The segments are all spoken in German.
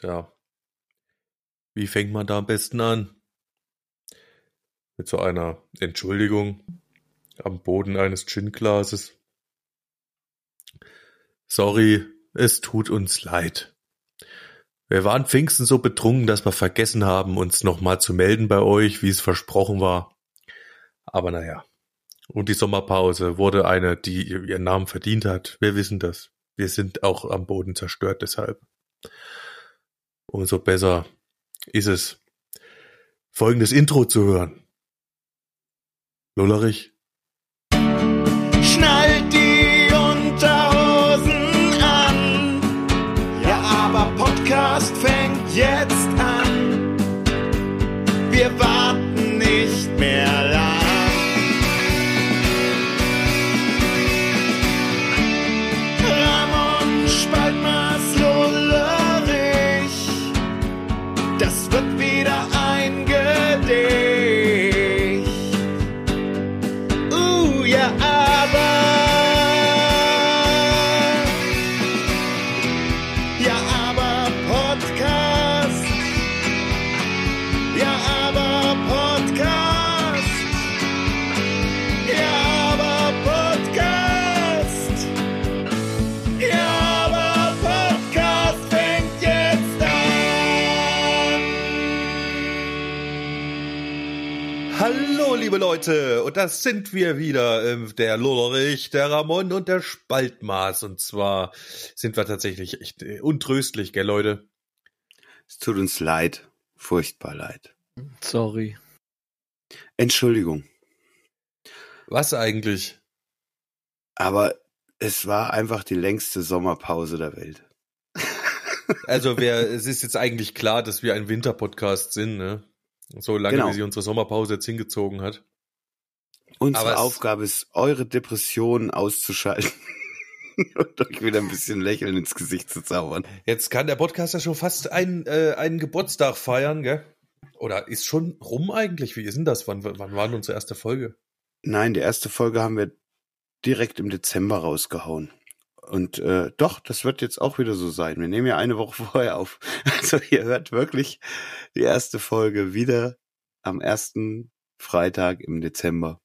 Tja. Wie fängt man da am besten an? Mit so einer Entschuldigung am Boden eines Gin-Glases. Sorry, es tut uns leid. Wir waren Pfingsten so betrunken, dass wir vergessen haben, uns nochmal zu melden bei euch, wie es versprochen war. Aber naja. Und die Sommerpause wurde eine, die ihren Namen verdient hat. Wir wissen das. Wir sind auch am Boden zerstört deshalb. Umso besser ist es, folgendes Intro zu hören. Lullerich. Schnallt die Unterhosen an. Ja, aber Podcast fängt jetzt Leute, und das sind wir wieder, ähm, der Lullerich, der Ramon und der Spaltmaß. Und zwar sind wir tatsächlich echt äh, untröstlich, gell, Leute? Es tut uns leid. Furchtbar leid. Sorry. Entschuldigung. Was eigentlich? Aber es war einfach die längste Sommerpause der Welt. Also, wer, es ist jetzt eigentlich klar, dass wir ein Winterpodcast sind, ne? So lange, Genau. wie sie unsere Sommerpause jetzt hingezogen hat. Unsere Aber Aufgabe ist, eure Depressionen auszuschalten und euch wieder ein bisschen Lächeln ins Gesicht zu zaubern. Jetzt kann der Podcast ja schon fast einen, äh, einen Geburtstag feiern, gell? Oder ist schon rum eigentlich? Wie ist denn das? Wann, wann war denn unsere erste Folge? Nein, die erste Folge haben wir direkt im Dezember rausgehauen. Und äh, doch, das wird jetzt auch wieder so sein. Wir nehmen ja eine Woche vorher auf. Also ihr hört wirklich die erste Folge wieder am ersten Freitag im Dezember.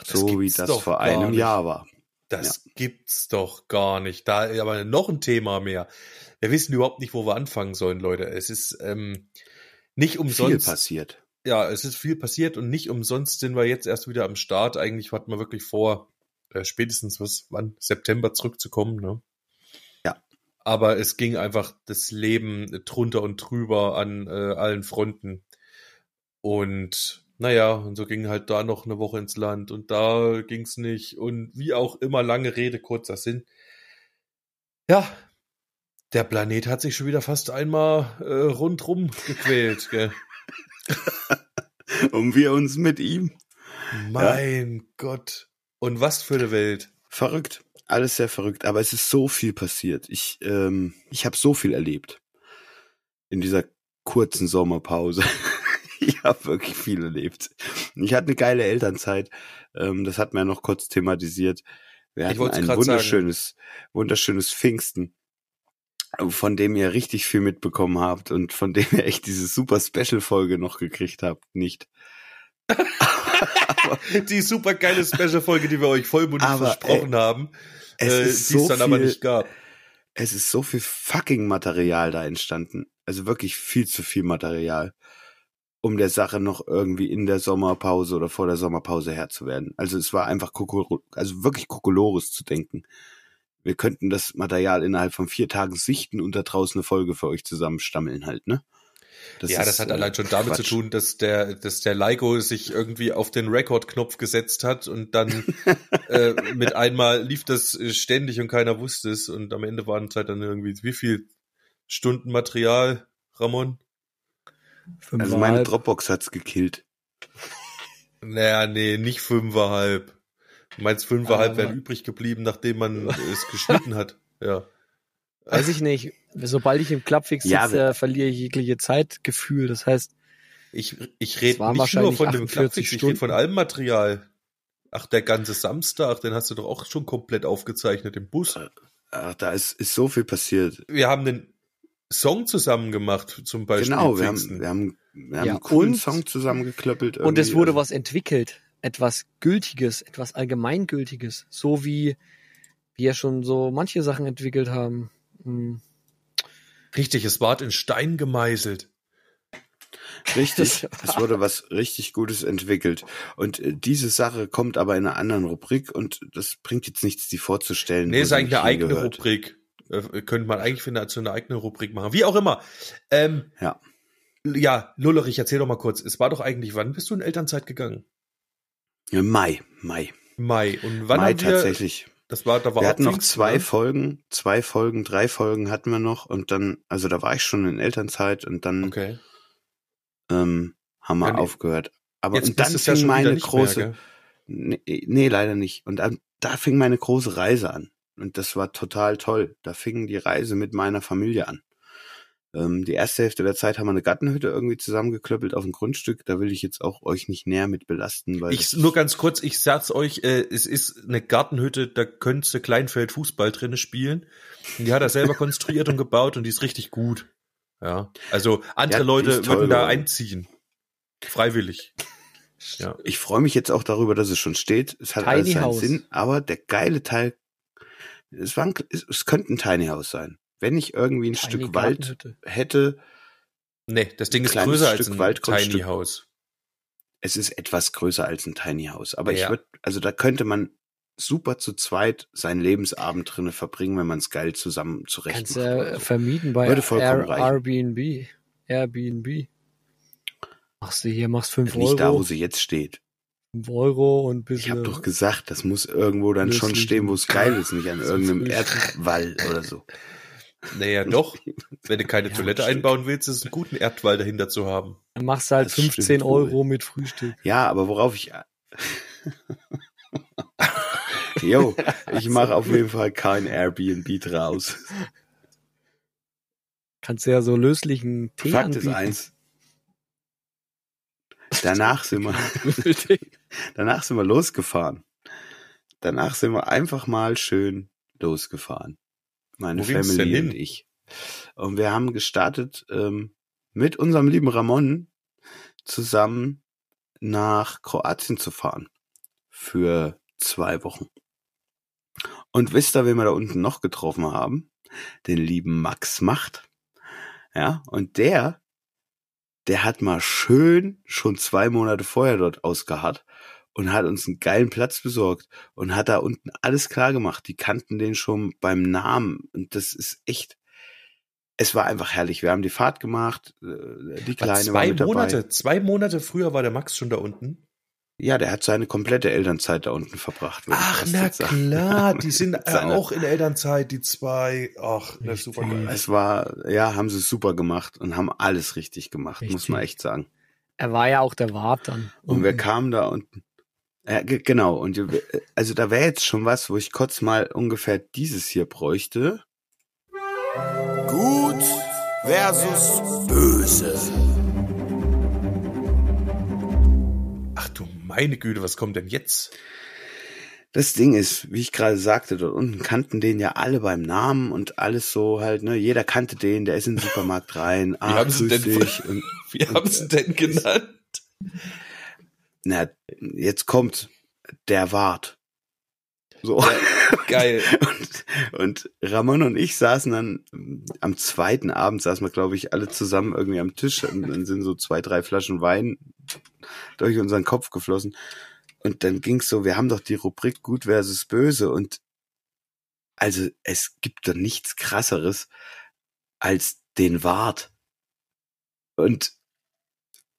Ach, so wie das vor einem nicht. Jahr war. Das gibt's doch gar nicht. Da aber noch ein Thema mehr. Wir wissen überhaupt nicht, wo wir anfangen sollen, Leute. Es ist ähm, nicht Viel umsonst. passiert. Ja, es ist viel passiert und nicht umsonst sind wir jetzt erst wieder am Start. Eigentlich hatten wir wirklich vor, äh, spätestens was, wann? September zurückzukommen, ne? Ja. Aber es ging einfach das Leben drunter und drüber an äh, allen Fronten. Und naja, und so ging halt da noch eine Woche ins Land und da ging's nicht. Und wie auch immer, lange Rede, kurzer Sinn. Ja, der Planet hat sich schon wieder fast einmal äh, rundrum gequält, gell? Und wir uns mit ihm. Mein Gott. Und was für eine Welt. Verrückt. Alles sehr verrückt. Aber es ist so viel passiert. Ich, ähm, ich habe so viel erlebt. In dieser kurzen Sommerpause. ich habe wirklich viel erlebt. Ich hatte eine geile Elternzeit. Ähm, das hat man ja noch kurz thematisiert. Wir Ich hatten ein wunderschönes, wunderschönes Pfingsten, von dem ihr richtig viel mitbekommen habt und von dem ihr echt diese super Special-Folge noch gekriegt habt. Nicht. Die super geile Special-Folge, die wir euch vollmundig Aber, versprochen haben, Es äh, ist die es so dann aber viel- nicht gab. es ist so viel fucking Material da entstanden. Also wirklich viel zu viel Material, um der Sache noch irgendwie in der Sommerpause oder vor der Sommerpause Herr zu werden. Also es war einfach also wirklich Kokolores zu denken. Wir könnten das Material innerhalb von vier Tagen sichten und da draußen eine Folge für euch zusammenstammeln halt, ne? ja, das ist, hat äh, allein schon damit zu Quatsch. tun, dass der, dass der Leiko sich irgendwie auf den Record-Knopf gesetzt hat und dann äh, mit einmal lief das äh, ständig und keiner wusste es und am Ende waren es halt dann irgendwie wie viel Stunden Material, Ramon? Also meine. Dropbox hat's gekillt. Naja, nee, nicht fünfeinhalb. Du meinst fünfeinhalb Aber- wären übrig geblieben, nachdem man es geschnitten hat. Ja. Weiß ich nicht. Sobald ich im Klappfix Ja, sitze, verliere ich jegliche Zeitgefühl. Das heißt, Ich, ich rede nicht nur von dem 48 Klappfix, ich rede von allem Material. Ach, der ganze Samstag, den hast du doch auch schon komplett aufgezeichnet im Bus. Ach, da ist, ist so viel passiert. Wir haben den, Song zusammen gemacht, zum Beispiel. Genau, wir haben, wir haben, wir haben Ja, einen coolen und- Song zusammengeklöppelt. Und es wurde Also, was entwickelt. Etwas Gültiges, etwas Allgemeingültiges. So wie wir ja schon so manche Sachen entwickelt haben. Hm. Richtig, es ward in Stein gemeißelt. Richtig, es wurde was richtig Gutes entwickelt. Und äh, diese Sache kommt aber in einer anderen Rubrik und das bringt jetzt nichts, die vorzustellen. Nee, ist eigentlich eine eigene hingehört. Rubrik. Äh, könnte man eigentlich für eine, zu einer eigenen Rubrik machen. Wie auch immer. Ähm, Ja. Ja, Lullerich, erzähl doch mal kurz. Es war doch eigentlich, wann bist du in Elternzeit gegangen? Ja, Mai, Mai. Mai. Und wann Mai haben wir, tatsächlich. Das war, da war Wir hatten noch zwei ne? Folgen, zwei Folgen, drei Folgen hatten wir noch und dann, also da war ich schon in Elternzeit und dann Okay. ähm, haben wir Ja, nee. aufgehört. Aber Jetzt und dann ja fing wieder meine große, mehr, nee, nee, leider nicht. Und dann, da fing meine große Reise an. Und das war total toll. Da fing die Reise mit meiner Familie an. Ähm, die erste Hälfte der Zeit haben wir eine Gartenhütte irgendwie zusammengeklöppelt auf dem Grundstück. Da will ich jetzt auch euch nicht näher mit belasten, weil Ich, nur ganz kurz, ich sag's euch, äh, es ist eine Gartenhütte, da könntest du Kleinfeld Fußball drinne spielen. Und die hat er selber konstruiert und gebaut und die ist richtig gut. Ja. Also andere Ja, Leute toll würden da einziehen. Freiwillig. Ja. Ich freue mich jetzt auch darüber, dass es schon steht. Es hat Tiny alles seinen House. Sinn, aber der geile Teil, es, war ein, es, es könnte ein Tiny House sein. Wenn ich irgendwie ein Tiny Stück Wald hätte, Nee, das Ding ist größer Stück als ein Waldgrundstück. Tiny House. es ist etwas größer als ein Tiny House. Aber Ja. ich würde, also da könnte man super zu zweit seinen Lebensabend drinne verbringen, wenn man es geil zusammen zurecht Kannst macht. du oder ja so. vermieten bei Würde vollkommen Air, reichen. Airbnb. Airbnb. Machst du hier, machst fünf Nicht da, wo Euro, sie jetzt steht. Euro und Ich habe doch gesagt, das muss irgendwo dann schon stehen, wo es geil ist, nicht an irgendeinem. Erdwall oder so. Naja, doch. Wenn du keine Ja, Toilette stimmt. einbauen willst, ist es ein guten Erdwall dahinter zu haben. Dann machst du halt Das 15 stimmt wohl. Euro mit Frühstück. Ja, aber worauf ich. Jo, ich mache auf jeden Fall kein Airbnb draus. Kannst du ja so löslichen Tee Fakt ist anbieten. eins. Danach sind wir. Danach sind wir losgefahren. Danach sind wir einfach mal schön losgefahren. Meine Wo Family und ich. Und wir haben gestartet ähm, mit unserem lieben Ramon zusammen nach Kroatien zu fahren. Für zwei Wochen. Und wisst ihr, wen wir da unten noch getroffen haben? Den lieben Max Macht. Ja, und der, der hat mal schön schon zwei Monate vorher dort ausgeharrt und hat uns einen geilen Platz besorgt und hat da unten alles klar gemacht. Die kannten den schon beim Namen und das ist echt, es war einfach herrlich. Wir haben die Fahrt gemacht, äh, die War Kleine war zwei mit dabei. Monate, zwei Monate früher war der Max schon da unten. Ja, der hat seine komplette Elternzeit da unten verbracht. Ach, na klar, die sind äh, auch in Elternzeit, die zwei. Ach, das ist super geil. Es war, ja, haben sie super gemacht und haben alles richtig gemacht, muss Richtig. man echt sagen. Er war ja auch der Wart dann. Und wir kamen da unten. Ja, ge- genau. Und wir- also da wäre jetzt schon was, wo ich kurz mal ungefähr dieses hier bräuchte. Gut versus böse. Ach du meine Güte, was kommt denn jetzt? Das Ding ist, wie ich gerade sagte, dort unten kannten den ja alle beim Namen und alles so halt, ne? Jeder kannte den, der ist in den Supermarkt rein. Ah, haben sie denn- Wie haben sie denn genannt? Na, jetzt kommt der Wart. So. Geil. Und, und Ramon und ich saßen dann am zweiten Abend saßen wir, glaube ich, alle zusammen irgendwie am Tisch und dann sind so zwei, drei Flaschen Wein durch unseren Kopf geflossen. Und dann ging's so, wir haben doch die Rubrik Gut versus Böse und also es gibt doch nichts krasseres als den Wart. Und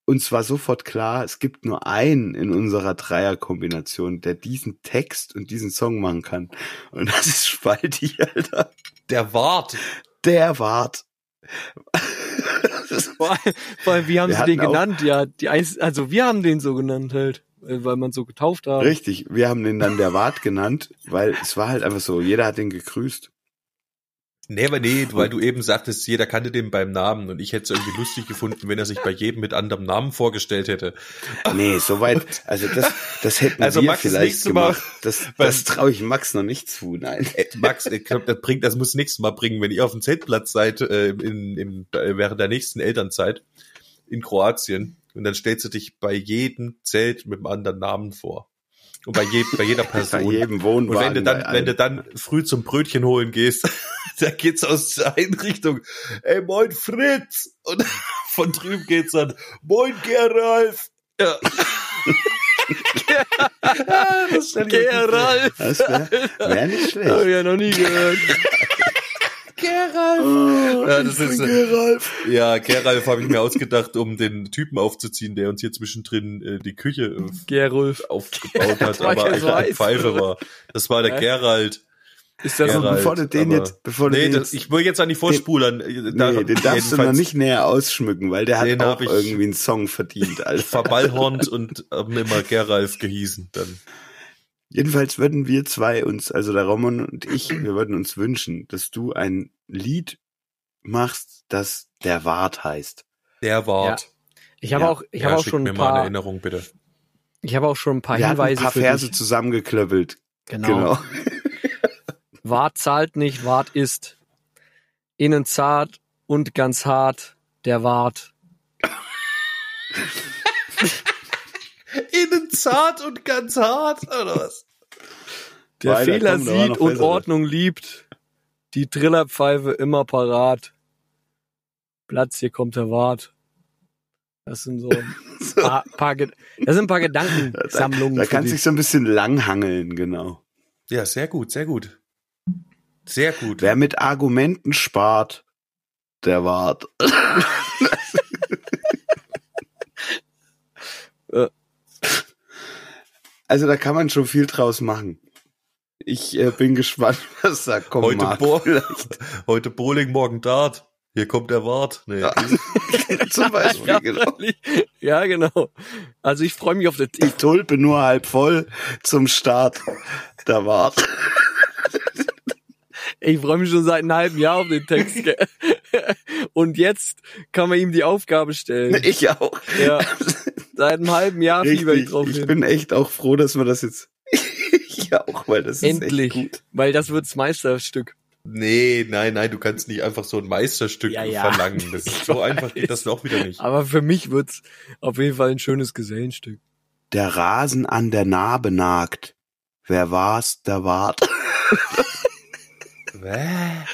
uns war sofort klar, es gibt nur einen in unserer Dreierkombination, der diesen Text und diesen Song machen kann. Und das ist Spalti, Alter. Der Wart. Der Wart. Vor allem, vor allem, wie haben Wir sie den genannt? Ja, die eins, also wir haben den so genannt halt, äh, weil man so getauft hat. Richtig, wir haben den dann der Wart genannt, weil es war halt einfach so, jeder hat den gegrüßt. Nee, aber nee, weil du eben sagtest, jeder kannte den beim Namen und ich hätte es irgendwie lustig gefunden, wenn er sich bei jedem mit anderem Namen vorgestellt hätte. Nee, soweit, also das, das hätten Also wir Max, vielleicht nächste Mal- gemacht. Das, das traue ich Max noch nicht zu, nein. Äh, Max, ich glaub, das bringt, das muss nächstes Mal bringen, wenn ihr auf dem Zeltplatz seid, äh, in, in, äh, während der nächsten Elternzeit in Kroatien. Und dann stellst du dich bei jedem Zelt mit einem anderen Namen vor. Und bei, je, bei jeder Bei Person. jedem Wohnwagen. Und wenn du dann, bei wenn du dann früh zum Brötchen holen gehst, da geht's aus der einen Richtung, ey, moin Fritz! Und von drüben geht's dann, moin Geralf! Ja. Ah, das wäre wär nicht Hab ich schlecht. ja noch nie gehört. Oh, Ja, das ist, äh, Geralf. Ja, Geralf habe ich mir ausgedacht, um den Typen aufzuziehen, der uns hier zwischendrin äh, die Küche äh, Gerulf. aufgebaut hat, aber er so eigentlich ein Pfeife war. Das war der Hä? Gerald. Ist das Gerald, bevor du den jetzt, bevor du Nee, den das, jetzt, ich will jetzt an die vorspulern. Äh, da- nee, den darfst du noch nicht näher ausschmücken, weil der hat Den auch irgendwie einen Song verdient, Alter. verballhornt und haben immer Geralf gehießen dann. Jedenfalls würden wir zwei uns, also der Roman und ich, wir würden uns wünschen, dass du ein Lied machst, das der Wart heißt. Der Wart. Ich habe Ja. auch, ich Ja, habe auch schon mir ein mal eine paar, Erinnerung, bitte. ich habe auch schon ein paar Wir Hinweise ein paar Verse dich. zusammengeklöppelt. Genau. Genau. Wart zahlt nicht, Wart ist. Innen zart und ganz hart, der Wart. Innen zart und ganz hart, oder was? Der Weiter, Fehler komm, da sieht und. Ordnung liebt. Die Trillerpfeife immer parat. Platz, hier kommt der Wart. Das sind so ein paar, paar, das sind ein paar Gedankensammlungen. Da für kannst du dich. dich so ein bisschen langhangeln, genau. Ja, sehr gut, sehr gut. Sehr gut. Wer mit Argumenten spart, der Wart. Also da kann man schon viel draus machen. Ich äh, bin gespannt, was da kommt. Heute, mag. Bo heute Bowling, morgen Dart. Hier kommt der Wart. Nee. Ja. Zum Beispiel, ja, genau. ja, genau. Also ich freue mich auf das. Die Tulpe nur halb voll zum Start. Der Wart. Ich freue mich schon seit einem halben Jahr auf den Text. Und jetzt kann man ihm die Aufgabe stellen. Ich auch. Ja, seit einem halben Jahr fieber ich drauf Ich hin. bin echt auch froh, dass wir das jetzt. ich auch, weil das ist Endlich, echt gut. weil das wird's Meisterstück. nee, nein, nein, du kannst nicht einfach so ein Meisterstück Ja, ja. verlangen. Das ist so einfach geht das auch wieder nicht. Aber für mich wird's auf jeden Fall ein schönes Gesellenstück. Der Rasen an der Narbe nagt. Wer war's, der Wart. Hä?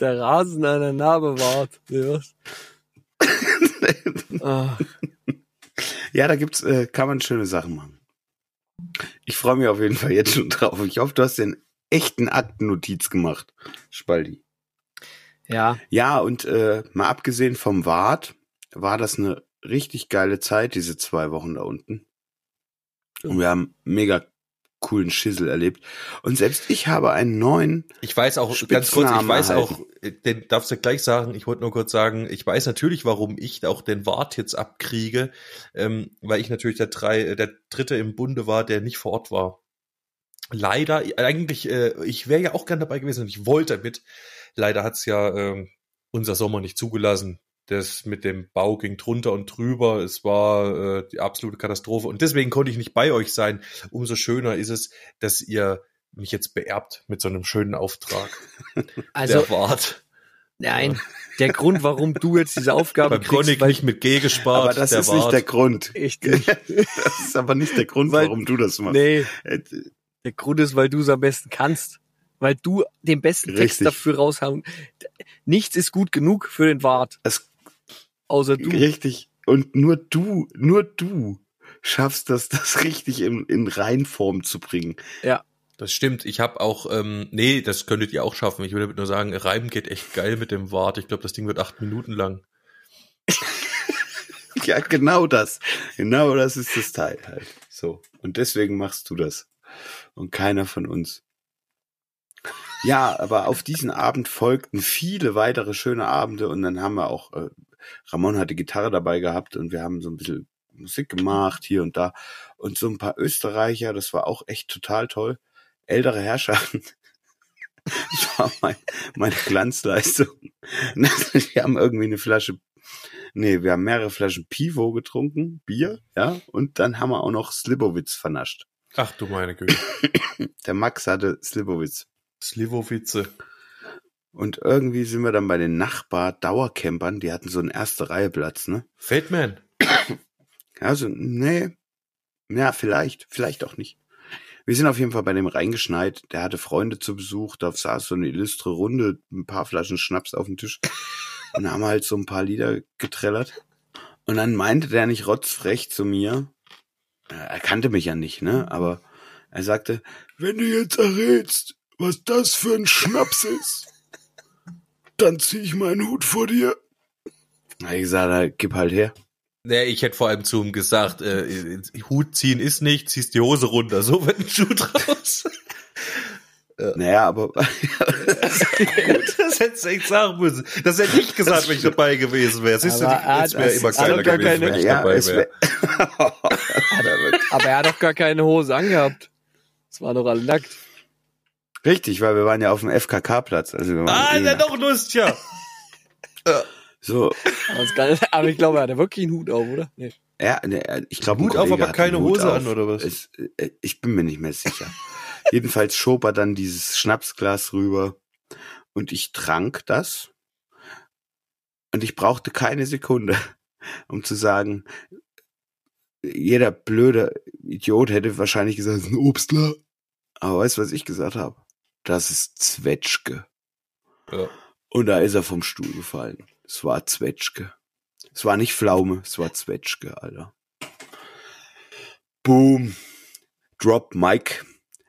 Der Rasen an der Narbe wart. Ja, ah, Ja, da gibt's, äh, kann man schöne Sachen machen. Ich freue mich auf jeden Fall jetzt schon drauf. Ich hoffe, du hast den echten Aktennotiz gemacht, Spaldi. ja, Ja, und äh, mal abgesehen vom Wart, war das eine richtig geile Zeit, diese zwei Wochen da unten. Und wir haben mega coolen Schissel erlebt. Und selbst ich habe einen neuen, Ich weiß auch, ganz kurz, ich weiß erhalten. auch, äh, den darfst du gleich sagen, ich wollte nur kurz sagen, ich weiß natürlich, warum ich auch den Wart jetzt abkriege, ähm, weil ich natürlich der drei, äh, der dritte im Bunde war, der nicht vor Ort war. Leider, eigentlich, äh, ich wäre ja auch gern dabei gewesen und ich wollte mit. Leider hat's ja ähm, unser Sommer nicht zugelassen. Das mit dem Bau ging drunter und drüber. Es war äh, die absolute Katastrophe. Und deswegen konnte ich nicht bei euch sein. Umso schöner ist es, dass ihr mich jetzt beerbt mit so einem schönen Auftrag. also der Wart. nein, der Grund, warum du jetzt diese Aufgabe Beim Chronic kriegst, weil nicht mit G gespart. aber das der ist nicht Wart. der Grund. ich nicht. Das ist aber nicht der Grund, Weil- warum du das machst. Nee, Äh, der Grund ist, weil du es am besten kannst. Weil du den besten Text Richtig. dafür raushauen. Nichts ist gut genug für den Wart, Es, außer du. richtig. Und nur du, nur du schaffst das, das richtig in, in Reinform zu bringen. Das stimmt. Ich habe auch, ähm, nee, das könntet ihr auch schaffen. Ich will damit nur sagen, Reiben geht echt geil mit dem Wart. Ich glaube, das Ding wird acht Minuten lang. Ja, genau das. Genau das ist das Teil halt. So. Und deswegen machst du das. Und keiner von uns. Ja, aber auf diesen Abend folgten viele weitere schöne Abende und dann haben wir auch, äh, Ramon hatte Gitarre dabei gehabt und wir haben so ein bisschen Musik gemacht hier und da und so ein paar Österreicher, das war auch echt total toll. Ältere Herrschaften. Das war mein, meine Glanzleistung. Wir haben irgendwie eine Flasche, nee, wir haben mehrere Flaschen Pivo getrunken, Bier, ja, und dann haben wir auch noch Slibowitz vernascht. Ach du meine Güte. Der Max hatte Slibowitz. Slivovitze. Und irgendwie sind wir dann bei den Nachbar-Dauercampern, die hatten so einen erste Reihe Platz, ne? Fatman. Also, nee. Ja, vielleicht, vielleicht auch nicht. Wir sind auf jeden Fall bei dem reingeschneit. Der hatte Freunde zu Besuch, da saß so eine illustre Runde, ein paar Flaschen Schnaps auf dem Tisch. Und haben halt so ein paar Lieder getrellert. Und dann meinte der nicht rotzfrech zu mir, er kannte mich ja nicht, ne? Aber er sagte, wenn du jetzt errätst, was das für ein Schnaps ist, dann zieh ich meinen Hut vor dir. Na, ich gesagt, "Na, gib halt her. Nee, ich hätte vor allem zu ihm gesagt, äh, Hut ziehen ist nicht, ziehst die Hose runter, so wird ein Schuh draus. Naja, aber das hättest du echt sagen müssen. Das hätte ich gesagt, wenn ich dabei gewesen wäre. Siehst du, Aber er es wäre hat- immer es gar gewesen, keine- wenn ich ja, dabei es wäre. wär, Aber er hat doch gar keine Hose angehabt. Das war doch alle nackt. Richtig, weil wir waren ja auf dem FKK-Platz. Also Ah, eh ist ja doch lustiger. so. Aber, ich glaube, er hatte wirklich einen Hut auf, oder? Nee. Ja, ne, ich glaube, Hut auf, aber keine Hose an, oder was? Es, äh, ich bin mir nicht mehr sicher. Jedenfalls schob er dann dieses Schnapsglas rüber und ich trank das und ich brauchte keine Sekunde, um zu sagen, jeder blöde Idiot hätte wahrscheinlich gesagt, es ist ein Obstler. Aber weißt du, was ich gesagt habe? Das ist Zwetschge. Ja. Und da ist er vom Stuhl gefallen. Es war Zwetschge. Es war nicht Pflaume, es war Zwetschge, Alter. Boom. Drop Mike.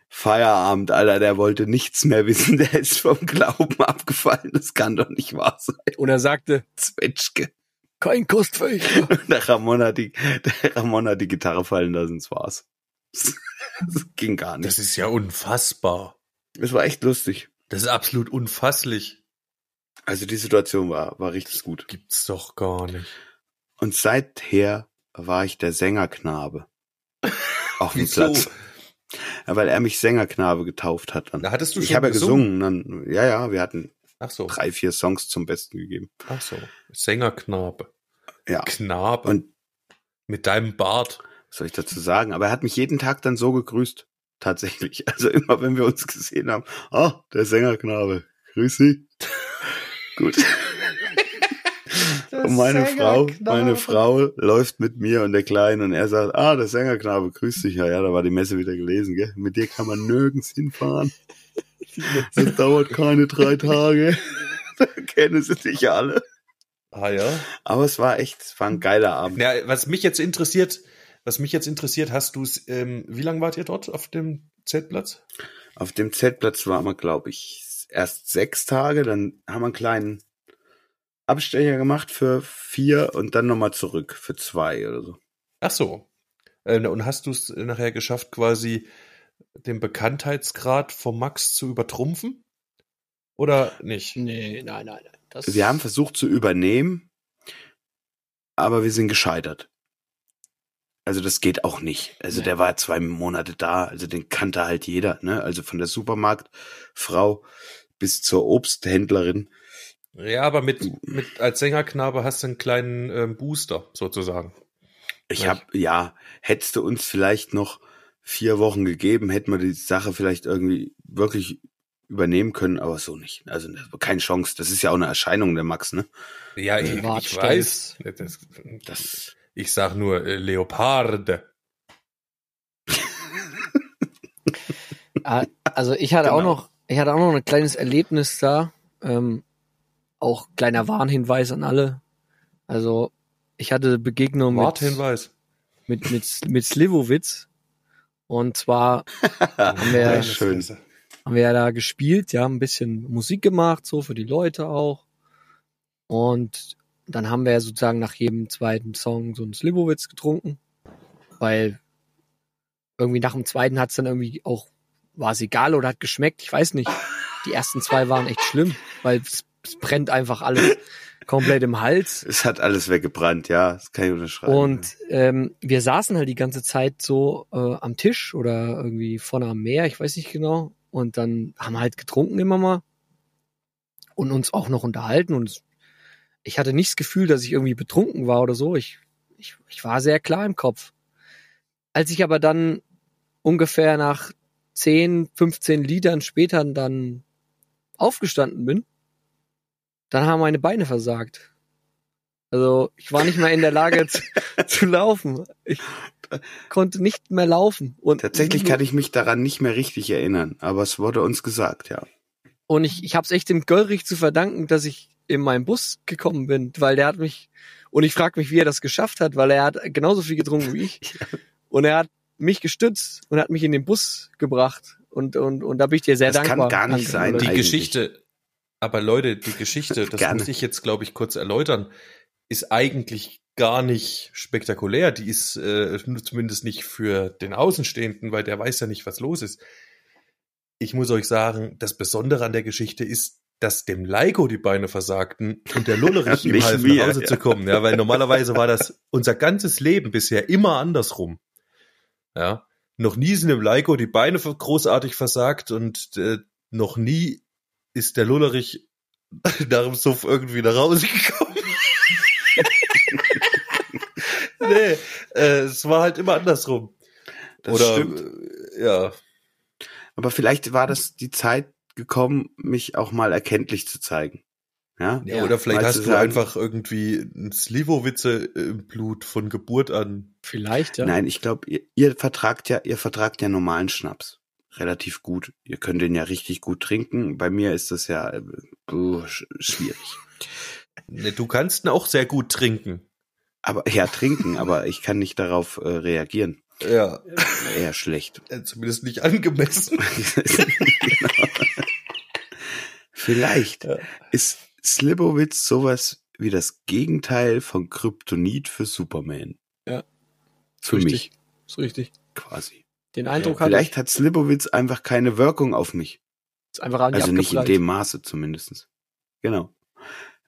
Feierabend, Alter, der wollte nichts mehr wissen. Der ist vom Glauben abgefallen. Das kann doch nicht wahr sein. Und er sagte, Zwetschge. kein Kostfächer. Der Ramon hat die, der Ramon hat die Gitarre fallen lassen, das war's. Das ging gar nicht. Das ist ja unfassbar. Es war echt lustig. Das ist absolut unfasslich. Also die Situation war, war richtig gut. Gibt's doch gar nicht. Und seither war ich der Sängerknabe. Auf dem? Platz. Weil er mich Sängerknabe getauft hat dann. Da hattest du ich schon habe ja gesungen? gesungen. Dann, ja, ja, wir hatten Ach so. drei, vier Songs zum Besten gegeben. Ach so. Sängerknabe. Ja. Knabe. Und mit deinem Bart. was soll ich dazu sagen? Aber er hat mich jeden Tag dann so gegrüßt. Tatsächlich. Also immer, wenn wir uns gesehen haben. Ah, der Sängerknabe. Grüß Sie. Gut. Und meine Frau, meine Frau läuft mit mir und der Kleine und er sagt, ah, der Sängerknabe, grüß dich. Ja, ja, da war die Messe wieder gelesen, gell? Mit dir kann man nirgends hinfahren. Das dauert keine drei Tage. da kennen sie dich alle. Ah ja. Aber es war echt, es war ein geiler Abend. Ja, was mich jetzt interessiert, was mich jetzt interessiert, hast du es, ähm, wie lange wart ihr dort auf dem Zeltplatz? Auf dem Zeltplatz waren wir, glaube ich, erst sechs Tage. Dann haben wir einen kleinen Abstecher gemacht für vier und dann nochmal zurück für zwei oder so. Ach so. Äh, und hast du es nachher geschafft, quasi den Bekanntheitsgrad vom Max zu übertrumpfen? Oder nicht? Nee, nein, nein, nein. Das Wir haben versucht zu übernehmen, aber wir sind gescheitert. Also das geht auch nicht. Also Nee. der war zwei Monate da, also den kannte halt jeder, ne? Also von der Supermarktfrau bis zur Obsthändlerin. Ja, aber mit, mit als Sängerknabe hast du einen kleinen ähm, Booster sozusagen. Ich Ja, hab, ja, hättest du uns vielleicht noch vier Wochen gegeben, hätten wir die Sache vielleicht irgendwie wirklich übernehmen können, aber so nicht. Also keine Chance. Das ist ja auch eine Erscheinung der Max, ne? Ja, ich, Privat ich weiß. Das, Das, ich sag nur äh, Leoparde. Ah, Also ich hatte auch Genau. noch, ich hatte auch noch ein kleines Erlebnis da. Ähm, auch kleiner Warnhinweis an alle. Also ich hatte Begegnung mit, Worthinweis. mit, mit, mit Slivovitz. Und zwar haben wir, Ja, schön. haben wir ja da gespielt, ja, ein bisschen Musik gemacht, so für die Leute auch. Und dann haben wir ja sozusagen nach jedem zweiten Song so einen Slivovitz getrunken. Weil irgendwie nach dem zweiten hat's dann irgendwie auch, war es egal oder hat geschmeckt, ich weiß nicht. Die ersten zwei waren echt schlimm, weil es, es brennt einfach alles komplett im Hals. Es hat alles weggebrannt, ja. Das kann ich unterschreiben. Und ähm, wir saßen halt die ganze Zeit so äh, am Tisch oder irgendwie vorne am Meer, ich weiß nicht genau. Und dann haben wir halt getrunken immer mal und uns auch noch unterhalten und ich hatte nicht das Gefühl, dass ich irgendwie betrunken war oder so. Ich, ich, ich war sehr klar im Kopf. Als ich aber dann ungefähr nach 10, 15 Litern später dann aufgestanden bin, dann haben meine Beine versagt. Also ich war nicht mehr in der Lage zu, zu laufen. Ich konnte nicht mehr laufen. Und Tatsächlich kann ich mich daran nicht mehr richtig erinnern, aber es wurde uns gesagt, ja. Und ich, ich habe es echt dem Göllrich zu verdanken, dass ich in meinen Bus gekommen bin, weil der hat mich und ich frage mich, wie er das geschafft hat, weil er hat genauso viel getrunken wie ich und er hat mich gestützt und hat mich in den Bus gebracht und und und da bin ich dir sehr Das kann dankbar. gar nicht Danke, sein. Die eigentlich. Geschichte, aber Leute, die Geschichte, das Gerne. muss ich jetzt, glaube ich, kurz erläutern, ist eigentlich gar nicht spektakulär. Die ist äh, zumindest nicht für den Außenstehenden, weil der weiß ja nicht, was los ist. Ich muss euch sagen, das Besondere an der Geschichte ist, dass dem Leiko die Beine versagten und der Lullerich ihm Nicht half, mir, nach Hause ja. zu kommen. Ja, weil normalerweise war das unser ganzes Leben bisher immer andersrum. Ja, noch nie sind dem Leiko die Beine großartig versagt und äh, noch nie ist der Lullerich nach dem Suff irgendwie nach Hause gekommen. nee, äh, es war halt immer andersrum. Das Oder stimmt. äh, ja, Aber vielleicht war das die Zeit gekommen, mich auch mal erkenntlich zu zeigen. Ja? ja, oder vielleicht hast du sagen- einfach irgendwie ein Slivovitze im Blut von Geburt an. Vielleicht, ja. Nein, ich glaube, ihr, ihr vertragt ja, ihr vertragt ja normalen Schnaps. Relativ gut. Ihr könnt den ja richtig gut trinken. Bei mir ist das ja äh, uh, sch schwierig. Ne, Du kannst ihn auch sehr gut trinken. Aber ja, trinken, aber ich kann nicht darauf äh, reagieren. Ja, Eher schlecht. äh, zumindest nicht angemessen. Genau. Vielleicht Ja. ist Slibowitz sowas wie das Gegenteil von Kryptonit für Superman. Ja. Für richtig. mich Ist richtig. quasi. Den Eindruck hatte Vielleicht hat Slibowitz einfach keine Wirkung auf mich. ich ist einfach an Also nicht in dem Maße zumindestens. Genau.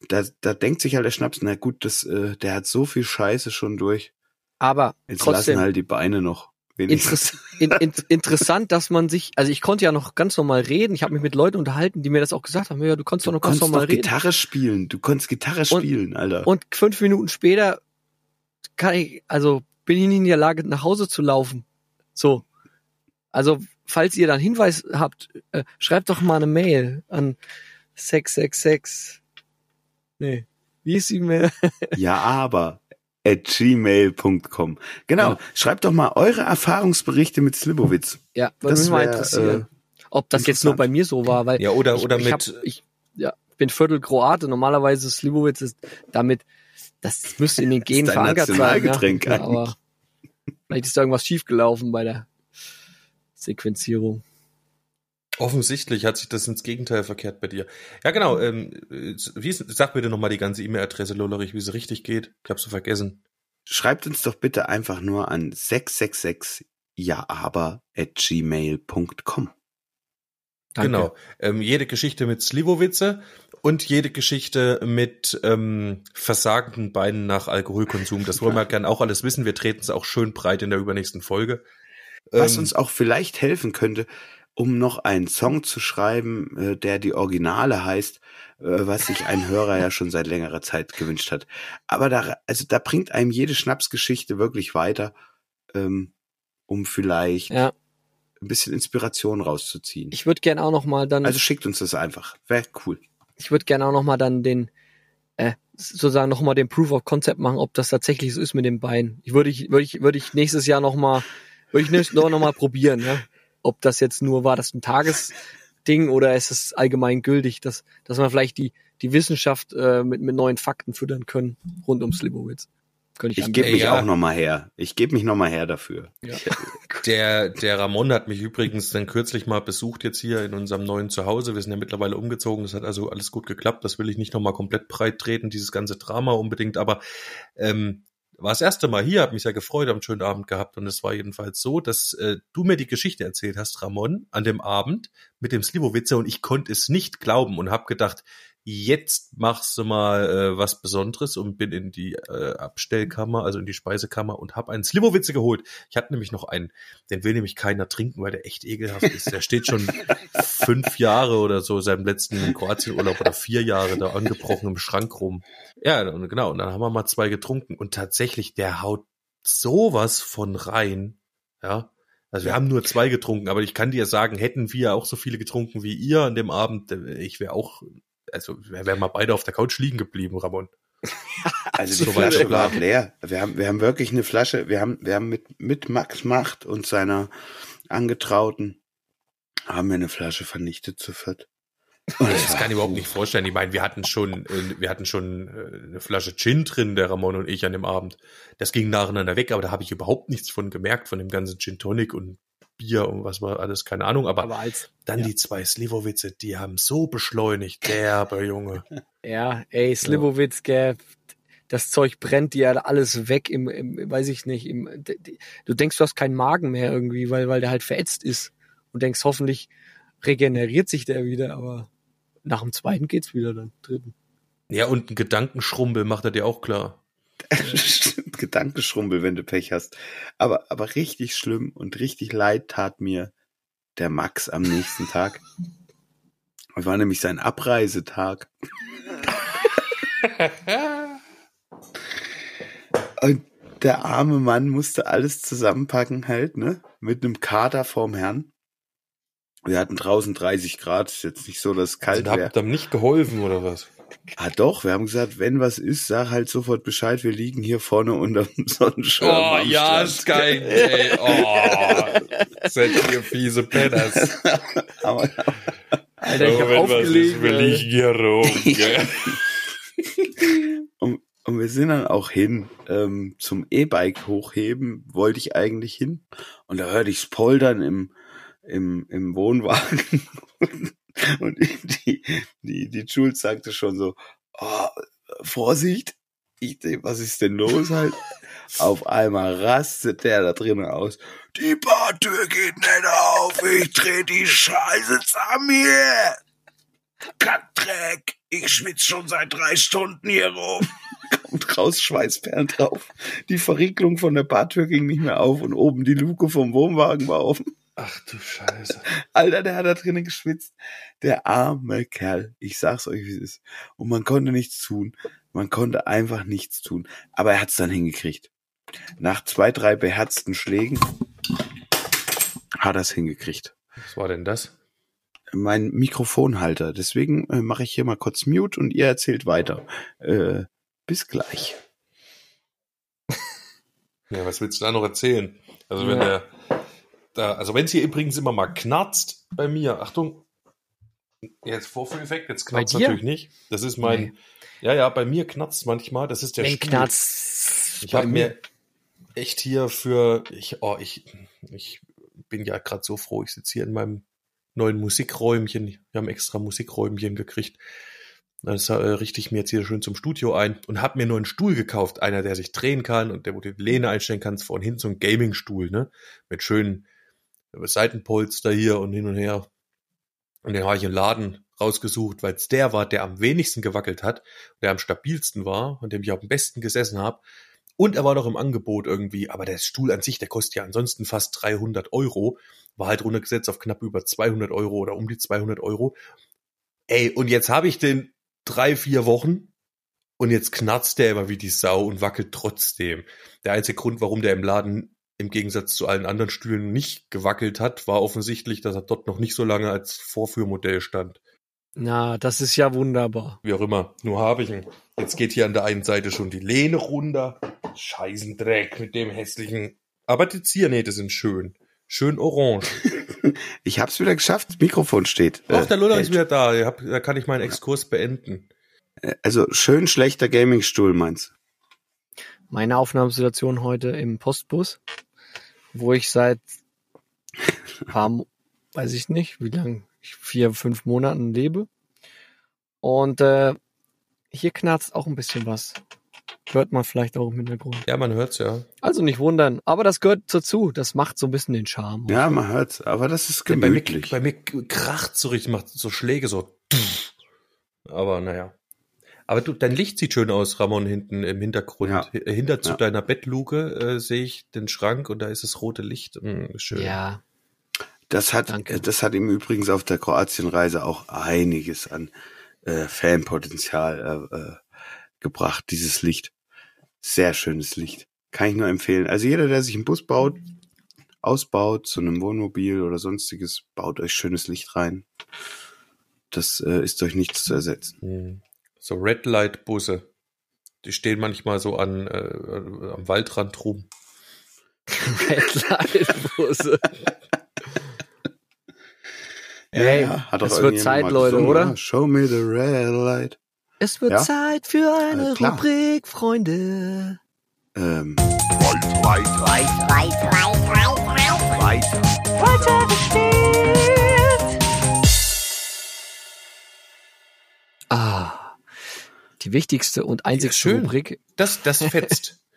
Da, da denkt sich halt der Schnaps, na gut, das, äh, der hat so viel Scheiße schon durch. Aber Jetzt trotzdem lassen halt die Beine noch. Interess in, in, interessant, dass man sich, also ich konnte ja noch ganz normal reden. Ich habe mich mit Leuten unterhalten, die mir das auch gesagt haben. Ja, du konntest doch Du noch ganz normal doch reden. Gitarre spielen. Du konntest Gitarre spielen, Alter. Und fünf Minuten später kann ich, also bin ich nicht in der Lage, nach Hause zu laufen. So. Also, falls ihr dann Hinweis habt, äh, schreibt doch mal eine Mail an 666. Nee. Wie ist die Mail? Ja, aber at gmail.com. Genau. Ja. Schreibt doch mal eure Erfahrungsberichte mit Slibowitz. Ja, würde Das mich mal interessieren. äh, Ob das jetzt nur bei mir so war, weil Ja, oder, ich, oder ich mit, Hab, ich ja, bin Viertel Kroate. Normalerweise Slivovitz ist damit, das müsste in den Genen verankert sein. Ja. Nationalgetränk Ja, aber vielleicht ist da irgendwas schiefgelaufen bei der Sequenzierung. Offensichtlich hat sich das ins Gegenteil verkehrt bei dir. Ja, genau. Ähm, äh, wie ist, sag bitte nochmal die ganze E-Mail-Adresse, Lollerich, wie sie richtig geht. Ich hab's so vergessen. Schreibt uns doch bitte einfach nur an 666 ja aber at gmail.com. Danke. Genau. Ähm, jede Geschichte mit Slivovitze und jede Geschichte mit ähm, versagenden Beinen nach Alkoholkonsum. Das wollen wir gern auch alles wissen. Wir treten es auch schön breit in der übernächsten Folge. Was Ähm, uns auch vielleicht helfen könnte, um noch einen Song zu schreiben, äh, der die Originale heißt, äh, was sich ein Hörer ja schon seit längerer Zeit gewünscht hat. Aber da, also da bringt einem jede Schnapsgeschichte wirklich weiter, ähm, um vielleicht Ja, ein bisschen Inspiration rauszuziehen. ich würde gerne auch noch mal dann, Also schickt uns das einfach. Wäre cool. ich würde gerne auch noch mal dann den, äh, sozusagen noch mal den Proof of Concept machen, ob das tatsächlich so ist mit dem Bein. Ich würde ich, würde ich, würde ich nächstes Jahr noch mal, würde ich nächstes Jahr noch mal probieren, ja. Ob das jetzt nur war, das ein Tagesding oder ist es allgemein gültig, dass, dass man vielleicht die, die Wissenschaft äh, mit, mit neuen Fakten füttern können rund um Slivovitz. Könnte ich, Ich gebe mich ja. auch noch mal her. Ich gebe mich noch mal her dafür. Ja. Der, der Ramon hat mich übrigens dann kürzlich mal besucht jetzt hier in unserem neuen Zuhause. Wir sind ja mittlerweile umgezogen. Das hat also alles gut geklappt. Das will ich nicht nochmal komplett breit treten, dieses ganze Drama unbedingt. Aber ähm, war das erste Mal hier, habe mich sehr gefreut, haben einen schönen Abend gehabt. Und es war jedenfalls so, dass äh, du mir die Geschichte erzählt hast, Ramon, an dem Abend mit dem Slivovitzer. Und ich konnte es nicht glauben und habe gedacht, jetzt machst du mal äh, was Besonderes und bin in die äh, Abstellkammer, also in die Speisekammer und habe einen Slivovitze geholt. Ich hatte nämlich noch einen, den will nämlich keiner trinken, weil der echt ekelhaft ist. Der steht schon fünf Jahre oder so, seinem letzten Kroatienurlaub oder vier Jahre da angebrochen im Schrank rum. Ja, und genau, und dann haben wir mal zwei getrunken und tatsächlich, der haut sowas von rein, ja. Also wir haben nur zwei getrunken, aber ich kann dir sagen, hätten wir auch so viele getrunken wie ihr an dem Abend, äh, ich wäre auch also wir wären mal beide auf der Couch liegen geblieben, Ramon. Also die Flasche war leer. Wir haben, wir haben wirklich eine Flasche, wir haben, wir haben mit, mit Max Macht und seiner Angetrauten haben wir eine Flasche vernichtet zu viert. Das kann ich überhaupt nicht vorstellen. Ich meine, wir hatten schon, äh, wir hatten schon äh, eine Flasche Gin drin, der Ramon und ich an dem Abend. Das ging nacheinander weg, aber da habe ich überhaupt nichts von gemerkt, von dem ganzen Gin Tonic und Bier und was war alles, keine Ahnung, aber, aber als, dann ja. die zwei Slivovitze, die haben so beschleunigt, derber Junge. Ja, ey, Slivovitz, ja. das Zeug brennt dir alles weg im, im weiß ich nicht, im, du denkst, du hast keinen Magen mehr irgendwie, weil, weil der halt verätzt ist und denkst, hoffentlich regeneriert sich der wieder, aber nach dem zweiten geht's wieder dann, dritten. Ja, und ein Gedankenschrumpel macht er dir auch klar. Gedankenschrumpel, wenn du Pech hast. Aber, aber richtig schlimm und richtig leid tat mir der Max am nächsten Tag. Es war nämlich sein Abreisetag. und der arme Mann musste alles zusammenpacken halt, ne? Mit einem Kater vorm Herrn. Wir hatten draußen 30 Grad, ist jetzt nicht so, dass es kalt also, wäre. Habt ihr nicht geholfen oder was? Ah doch, wir haben gesagt, wenn was ist, sag halt sofort Bescheid, wir liegen hier vorne unter dem Sonnenschirm. Oh ja, Sky, ey. Oh, seid ihr fiese Penners. aber, Alter, ich hab aufgelegt. Ist, wir liegen hier rum, gell? und, und wir sind dann auch hin ähm, zum E-Bike hochheben, wollte ich eigentlich hin. Und da hörte ich's Poldern im, im, im Wohnwagen. Und die, die, die Jules sagte schon so, oh, Vorsicht, ich was ist denn los halt? Auf einmal rastet der da drinnen aus. Die Bartür geht nicht auf, ich dreh die Scheiße zusammen hier. Kackdreck, ich schwitz schon seit drei Stunden hier rum. Kommt raus, Schweißperlen drauf. Die Verriegelung von der Bartür ging nicht mehr auf und oben die Luke vom Wohnwagen war offen. Ach du Scheiße. Alter, der hat da drinnen geschwitzt. Der arme Kerl. Ich sag's euch, wie es ist. Und man konnte nichts tun. Man konnte einfach nichts tun. Aber er hat's dann hingekriegt. Nach zwei, drei beherzten Schlägen hat er's hingekriegt. Was war denn das? Mein Mikrofonhalter. Deswegen äh, mache ich hier mal kurz Mute und ihr erzählt weiter. Äh, bis gleich. Ja, was willst du da noch erzählen? Also wenn ja. der da, also wenn es hier übrigens immer mal knarzt bei mir, Achtung, jetzt Vorführeffekt, jetzt knarzt natürlich nicht. Das ist mein, nee. ja, ja, bei mir knarzt manchmal, das ist der wenn knarzt Ich habe mir echt hier für, ich, oh, ich, ich bin ja gerade so froh, ich sitze hier in meinem neuen Musikräumchen. Wir haben extra Musikräumchen gekriegt. Das äh, richte ich mir jetzt hier schön zum Studio ein und habe mir nur einen Stuhl gekauft, einer, der sich drehen kann und der, wo du die Lehne einstellen kannst, vorhin hin, so ein Gaming-Stuhl, ne? Mit schönen Seitenpolster hier und hin und her. Und den habe ich im Laden rausgesucht, weil es der war, der am wenigsten gewackelt hat, der am stabilsten war und dem ich auch am besten gesessen habe. Und er war noch im Angebot irgendwie, aber der Stuhl an sich, der kostet ja ansonsten fast 300 Euro, war halt runtergesetzt auf knapp über 200 Euro oder um die 200 Euro. Ey, und jetzt habe ich den drei, vier Wochen und jetzt knarzt der immer wie die Sau und wackelt trotzdem. Der einzige Grund, warum der im Laden im Gegensatz zu allen anderen Stühlen nicht gewackelt hat, war offensichtlich, dass er dort noch nicht so lange als Vorführmodell stand. Na, das ist ja wunderbar. Wie auch immer. Nur habe ich ihn. Jetzt geht hier an der einen Seite schon die Lehne runter. Scheißendreck mit dem hässlichen. Aber die Ziernähte sind schön. Schön orange. ich hab's wieder geschafft. Mikrofon steht. Ach, der Luller äh, ist wieder da. Da kann ich meinen Exkurs beenden. Äh, also schön schlechter Gamingstuhl, meinst Meine Aufnahmesituation heute im Postbus wo ich seit paar, weiß ich nicht, wie lang, vier, fünf Monaten lebe. Und äh, hier knarzt auch ein bisschen was. Hört man vielleicht auch im Hintergrund. Ja, man hört's ja. Also nicht wundern. Aber das gehört dazu. Das macht so ein bisschen den Charme. Ja, man hört's. Aber das ist gemütlich. Ja, bei, mir, bei mir kracht so richtig, macht so Schläge so. Aber naja. Aber du, dein Licht sieht schön aus, Ramon, hinten im Hintergrund. Ja. Hinter zu Ja. deiner Bettluke äh, sehe ich den Schrank und da ist das rote Licht. Hm, schön. Ja. Das hat, Danke. das hat ihm übrigens auf der Kroatienreise auch einiges an äh, Fanpotenzial äh, äh, gebracht, dieses Licht. Sehr schönes Licht. Kann ich nur empfehlen. Also jeder, der sich einen Bus baut, ausbaut zu einem Wohnmobil oder sonstiges, baut euch schönes Licht rein. Das äh, ist durch nichts zu ersetzen. Hm. So Red Light Busse. Die stehen manchmal so an äh, äh, am Waldrand rum. Red Light Busse. Ey, hat doch es wird Zeit, Leute, gesungen, oder? Show me the red light. Es wird Ja? Zeit für eine Äh. Rubrik, Freunde. Ähm, Weit, weit, weit, weit, weiter. Ah. Die wichtigste und einzigste schön. Rubrik. Das, das fetzt.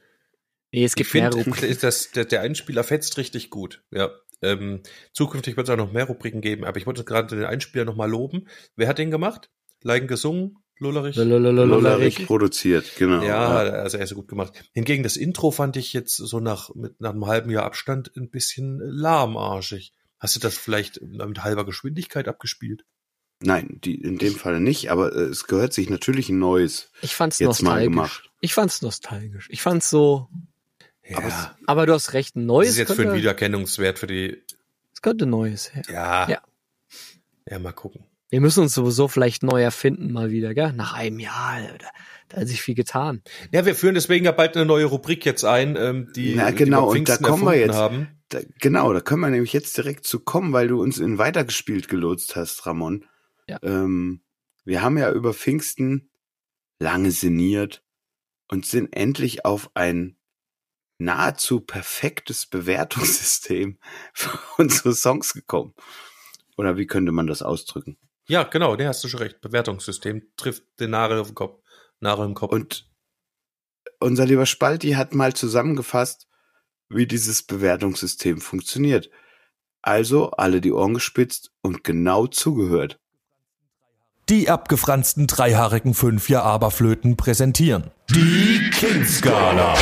Nee, es ich gibt mehr finde, Rubriken. das, der, der Einspieler fetzt richtig gut. Ja. Ähm, zukünftig wird es auch noch mehr Rubriken geben, aber ich wollte gerade den Einspieler nochmal loben. Wer hat den gemacht? Leigen gesungen? Lullerich? Lollerich Lollerich. produziert, genau. Ja, also er ist gut gemacht. Hingegen das Intro fand ich jetzt so nach, mit, nach einem halben Jahr Abstand ein bisschen lahmarschig. Hast du das vielleicht mit halber Geschwindigkeit abgespielt? Nein, die, in dem Fall nicht, aber äh, es gehört sich natürlich ein neues Ich fand's jetzt mal nostalgisch. gemacht. Ich fand's nostalgisch. Ich fand's so, Ja, aber du hast recht, ein das neues ist jetzt für könnte, einen Wiedererkennungswert für die, es könnte neues her. ja. Ja. Ja, mal gucken. Wir müssen uns sowieso vielleicht neu erfinden mal wieder, gell? Nach einem Jahr, da, da hat sich viel getan. Ja, wir führen deswegen ja bald eine neue Rubrik jetzt ein, ähm, die, Na, die genau, wir und da kommen wir jetzt. haben. Da, genau, da können wir nämlich jetzt direkt zu kommen, weil du uns in weitergespielt gelotst hast, Ramon. Ja. Ähm, wir haben ja über Pfingsten lange sinniert und sind endlich auf ein nahezu perfektes Bewertungssystem für unsere Songs gekommen. Oder wie könnte man das ausdrücken? Ja, genau, der hast du schon recht. Bewertungssystem trifft den Nagel auf den Kopf. Nagel im Kopf. Und unser lieber Spalti hat mal zusammengefasst, wie dieses Bewertungssystem funktioniert. Also alle die Ohren gespitzt und genau zugehört. Die abgefransten dreihaarigen Fünfjahr-Aberflöten präsentieren die King-Skala.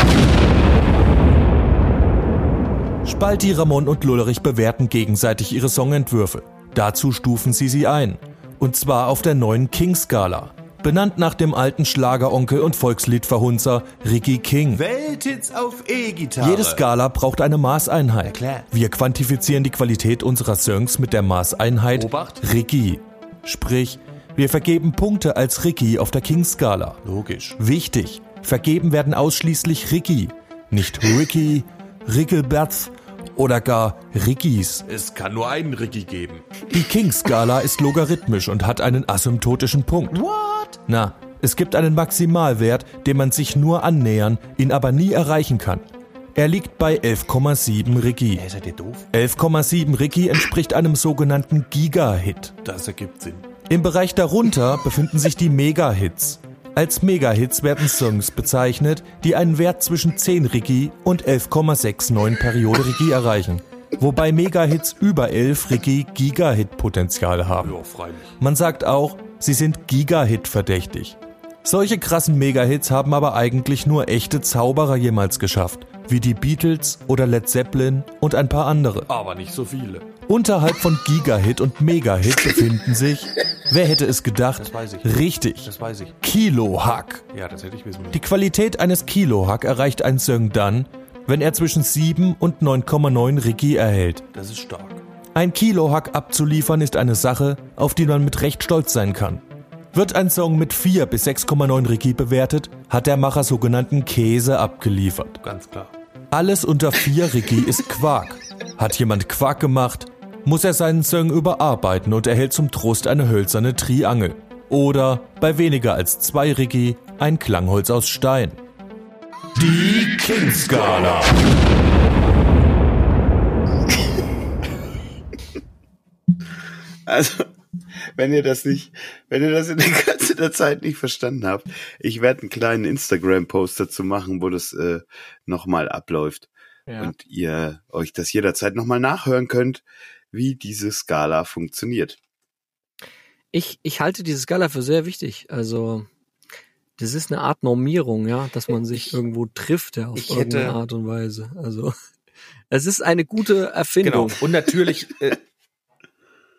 Spalti, Ramon und Lullerich bewerten gegenseitig ihre Songentwürfe. Dazu stufen sie sie ein. Und zwar auf der neuen King-Skala. Benannt nach dem alten Schlageronkel und Volksliedverhunzer Ricky King. Welthits auf E-Gitarre. Jede Skala braucht eine Maßeinheit. Wir quantifizieren die Qualität unserer Songs mit der Maßeinheit Obacht. Ricky. Sprich, wir vergeben Punkte als Ricky auf der King-Skala. Logisch. Wichtig, vergeben werden ausschließlich Ricky, nicht Ricky, Rickelberts oder gar Rickys. Es kann nur einen Ricky geben. Die King-Skala ist logarithmisch und hat einen asymptotischen Punkt. What? Na, es gibt einen Maximalwert, dem man sich nur annähern, ihn aber nie erreichen kann. Er liegt bei 11,7 Ricky. Ey, seid ihr doof? 11,7 Ricky entspricht einem sogenannten Giga-Hit. Das ergibt Sinn. Im Bereich darunter befinden sich die Mega-Hits. Als Mega-Hits werden Songs bezeichnet, die einen Wert zwischen 10 Ricky und 11,69 Periode Ricky erreichen. Wobei Mega-Hits über 11 Ricky Giga-Hit-Potenzial haben. Man sagt auch, sie sind Giga-Hit verdächtig. Solche krassen Mega-Hits haben aber eigentlich nur echte Zauberer jemals geschafft, wie die Beatles oder Led Zeppelin und ein paar andere. Aber nicht so viele. Unterhalb von Giga-Hit und Mega-Hit befinden sich, wer hätte es gedacht, richtig, Das weiß ich. Kilo-Hack. Ja, das hätte ich wissen müssen. Die Qualität eines Kilo-Hack erreicht ein Song dann, wenn er zwischen 7 und 9,9 Ricky erhält. Das ist stark. Ein Kilo-Hack abzuliefern ist eine Sache, auf die man mit Recht stolz sein kann. Wird ein Song mit 4 bis 6,9 Ricky bewertet, hat der Macher sogenannten Käse abgeliefert. Ganz klar. Alles unter 4 Ricky ist Quark. Hat jemand Quark gemacht, muss er seinen Song überarbeiten und erhält zum Trost eine hölzerne Triangel. Oder bei weniger als 2 Ricky ein Klangholz aus Stein. Die King-Skala. Also, wenn ihr das nicht, wenn ihr das in der ganzen der Zeit nicht verstanden habt, ich werde einen kleinen Instagram-Post dazu machen, wo das äh, nochmal abläuft. Ja. Und ihr euch das jederzeit nochmal nachhören könnt, wie diese Skala funktioniert. Ich, ich halte diese Skala für sehr wichtig. Also, das ist eine Art Normierung, ja, dass man sich Ich- irgendwo trifft, ja, auf irgendeine hätte- Art und Weise. Also, es ist eine gute Erfindung. Genau. Und natürlich, äh,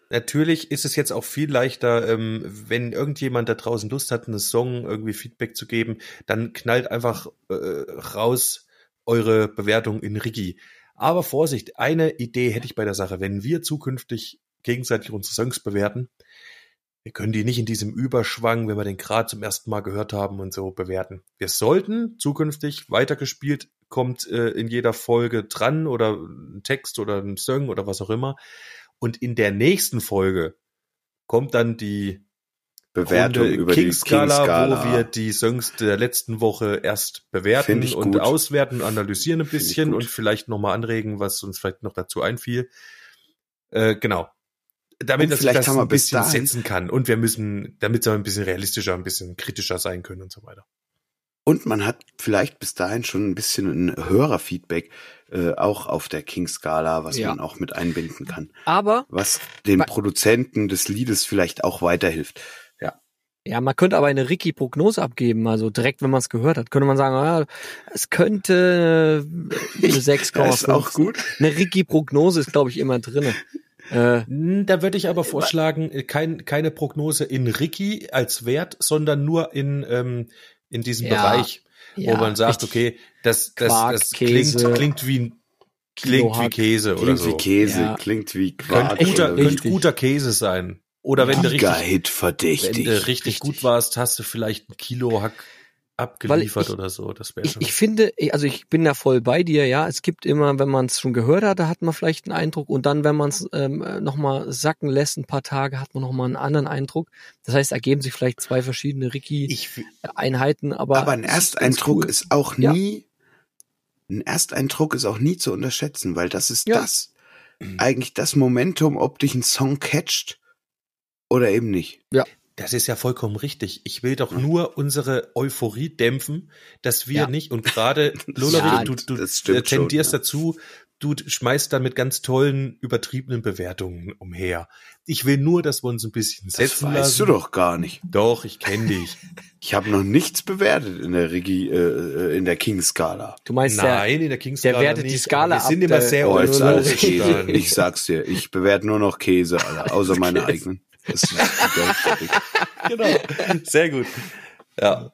natürlich ist es jetzt auch viel leichter, ähm, wenn irgendjemand da draußen Lust hat, einen Song irgendwie Feedback zu geben, dann knallt einfach äh, raus eure Bewertung in Rigi. Aber Vorsicht, eine Idee hätte ich bei der Sache. Wenn wir zukünftig gegenseitig unsere Songs bewerten, wir können die nicht in diesem Überschwang, wenn wir den gerade zum ersten Mal gehört haben und so bewerten. Wir sollten zukünftig weitergespielt, kommt äh, in jeder Folge dran oder ein Text oder ein Song oder was auch immer. Und in der nächsten Folge kommt dann die Bewertung Runde über King-Skala, die King-Skala. wo wir die Songs der letzten Woche erst bewerten und gut. auswerten, analysieren ein bisschen und vielleicht nochmal anregen, was uns vielleicht noch dazu einfiel. Äh, genau. Damit Und das, vielleicht das haben wir ein bis bisschen dahin- setzen kann. Und wir müssen, damit wir ein bisschen realistischer, ein bisschen kritischer sein können und so weiter. Und man hat vielleicht bis dahin schon ein bisschen ein Hörerfeedback äh, auch auf der King-Skala, was Ja. man auch mit einbinden kann. Aber, Was den Produzenten des Liedes vielleicht auch weiterhilft. Ja, man könnte aber eine Ricky-Prognose abgeben, also direkt, wenn man es gehört hat, könnte man sagen, ja, es könnte äh, eine 6,5. Ja, ist auch gut. Eine Ricky-Prognose ist, glaube ich, immer drinne. Äh, Hm, Da würde ich aber vorschlagen, äh, kein, keine Prognose in Ricky als Wert, sondern nur in, ähm, in diesem Ja, Bereich, ja, wo man sagt, okay, das, das, Quark, das Käse, klingt, klingt wie ein klingt wie. Käse oder Klingt so. wie Käse, Ja. klingt wie Könnte Quark. guter, oder könnte guter Käse sein. Oder wenn du richtig, wenn du richtig, Richtig. gut warst, hast du vielleicht ein Kilo Hack abgeliefert ich- oder so. Das wäre Ich, ich finde, also ich bin da voll bei dir, ja. Es gibt immer, wenn man es schon gehört hat, da hat man vielleicht einen Eindruck und dann, wenn man es ähm, nochmal sacken lässt, ein paar Tage, hat man nochmal einen anderen Eindruck. Das heißt, ergeben sich vielleicht zwei verschiedene Ricky-Einheiten, aber. Aber ein es ist Ersteindruck cool. ist auch Ja. nie, ein Ersteindruck ist auch nie zu unterschätzen, weil das ist Ja. das, eigentlich das Momentum, ob dich ein Song catcht oder eben nicht. Das ist ja vollkommen richtig. Ich will doch nur unsere Euphorie dämpfen, dass wir Ja. nicht, und gerade, Lola, Ja, du, du das schon, tendierst ja. dazu, du schmeißt dann mit ganz tollen, übertriebenen Bewertungen umher. Ich will nur, dass wir uns ein bisschen Das setzen weißt lassen. du doch gar nicht. Doch, ich kenne dich. Ich habe noch nichts bewertet in der Regie, äh, äh, in der King-Skala. Du meinst ja, Nein, in der Kings der wertet die Skala Wir sind ab, immer der- sehr Oh, alles Käse. Ich sag's dir, ich bewerte nur noch Käse, Alter, außer meine eigenen. Das ist. Genau. Sehr gut. Ja.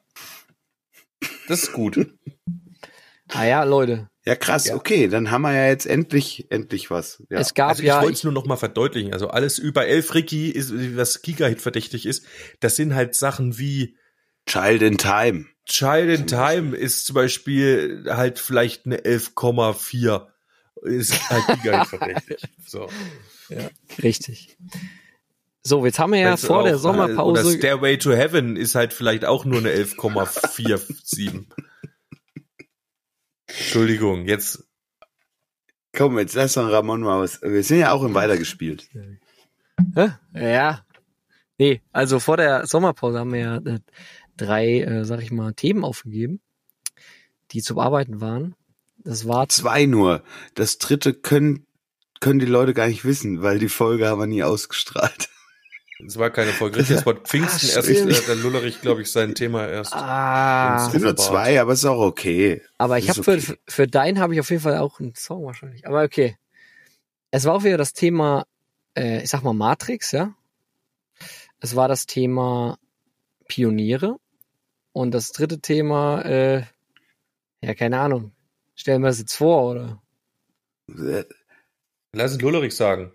Das ist gut. ah ja, Leute, Ja, krass, Ja. okay, dann haben wir ja jetzt endlich, endlich was. Ja. es gab Also ich ja, wollte es nur noch mal verdeutlichen. Also alles über elf Ricky, ist, was Giga-Hit verdächtig ist, das sind halt Sachen wie Child in Time. Child in Time ist zum Beispiel halt vielleicht eine 11,4. Ist halt Giga-Hit verdächtig. So. richtig. So, jetzt haben wir ja Wenn's vor der auch, äh, Oder Sommerpause. Stairway to Heaven ist halt vielleicht auch nur eine 11,47. Entschuldigung, jetzt Komm, jetzt lass doch Ramon mal was. Wir sind ja auch im Weitergespielt. Hä? Ja. Nee, also vor der Sommerpause haben wir ja äh, drei, äh, sag ich mal, Themen aufgegeben, die zu bearbeiten waren. Das war Zwei nur. Das dritte können, können die Leute gar nicht wissen, weil die Folge haben wir nie ausgestrahlt. Es war keine Folge. Richtig, es war Pfingsten Ah, erst, äh, der Lullerich, glaube ich, sein Thema erst. Ah, Es sind nur zwei, aber ist auch okay. aber ich habe okay. für, für deinen habe ich auf jeden Fall auch einen Song wahrscheinlich. Aber okay. Es war auch wieder das Thema, äh, ich sag mal Matrix, ja. Es war das Thema Pioniere. Und das dritte Thema, äh, ja, keine Ahnung. Stellen wir es jetzt vor, oder? Äh, Lass es Lullerich sagen.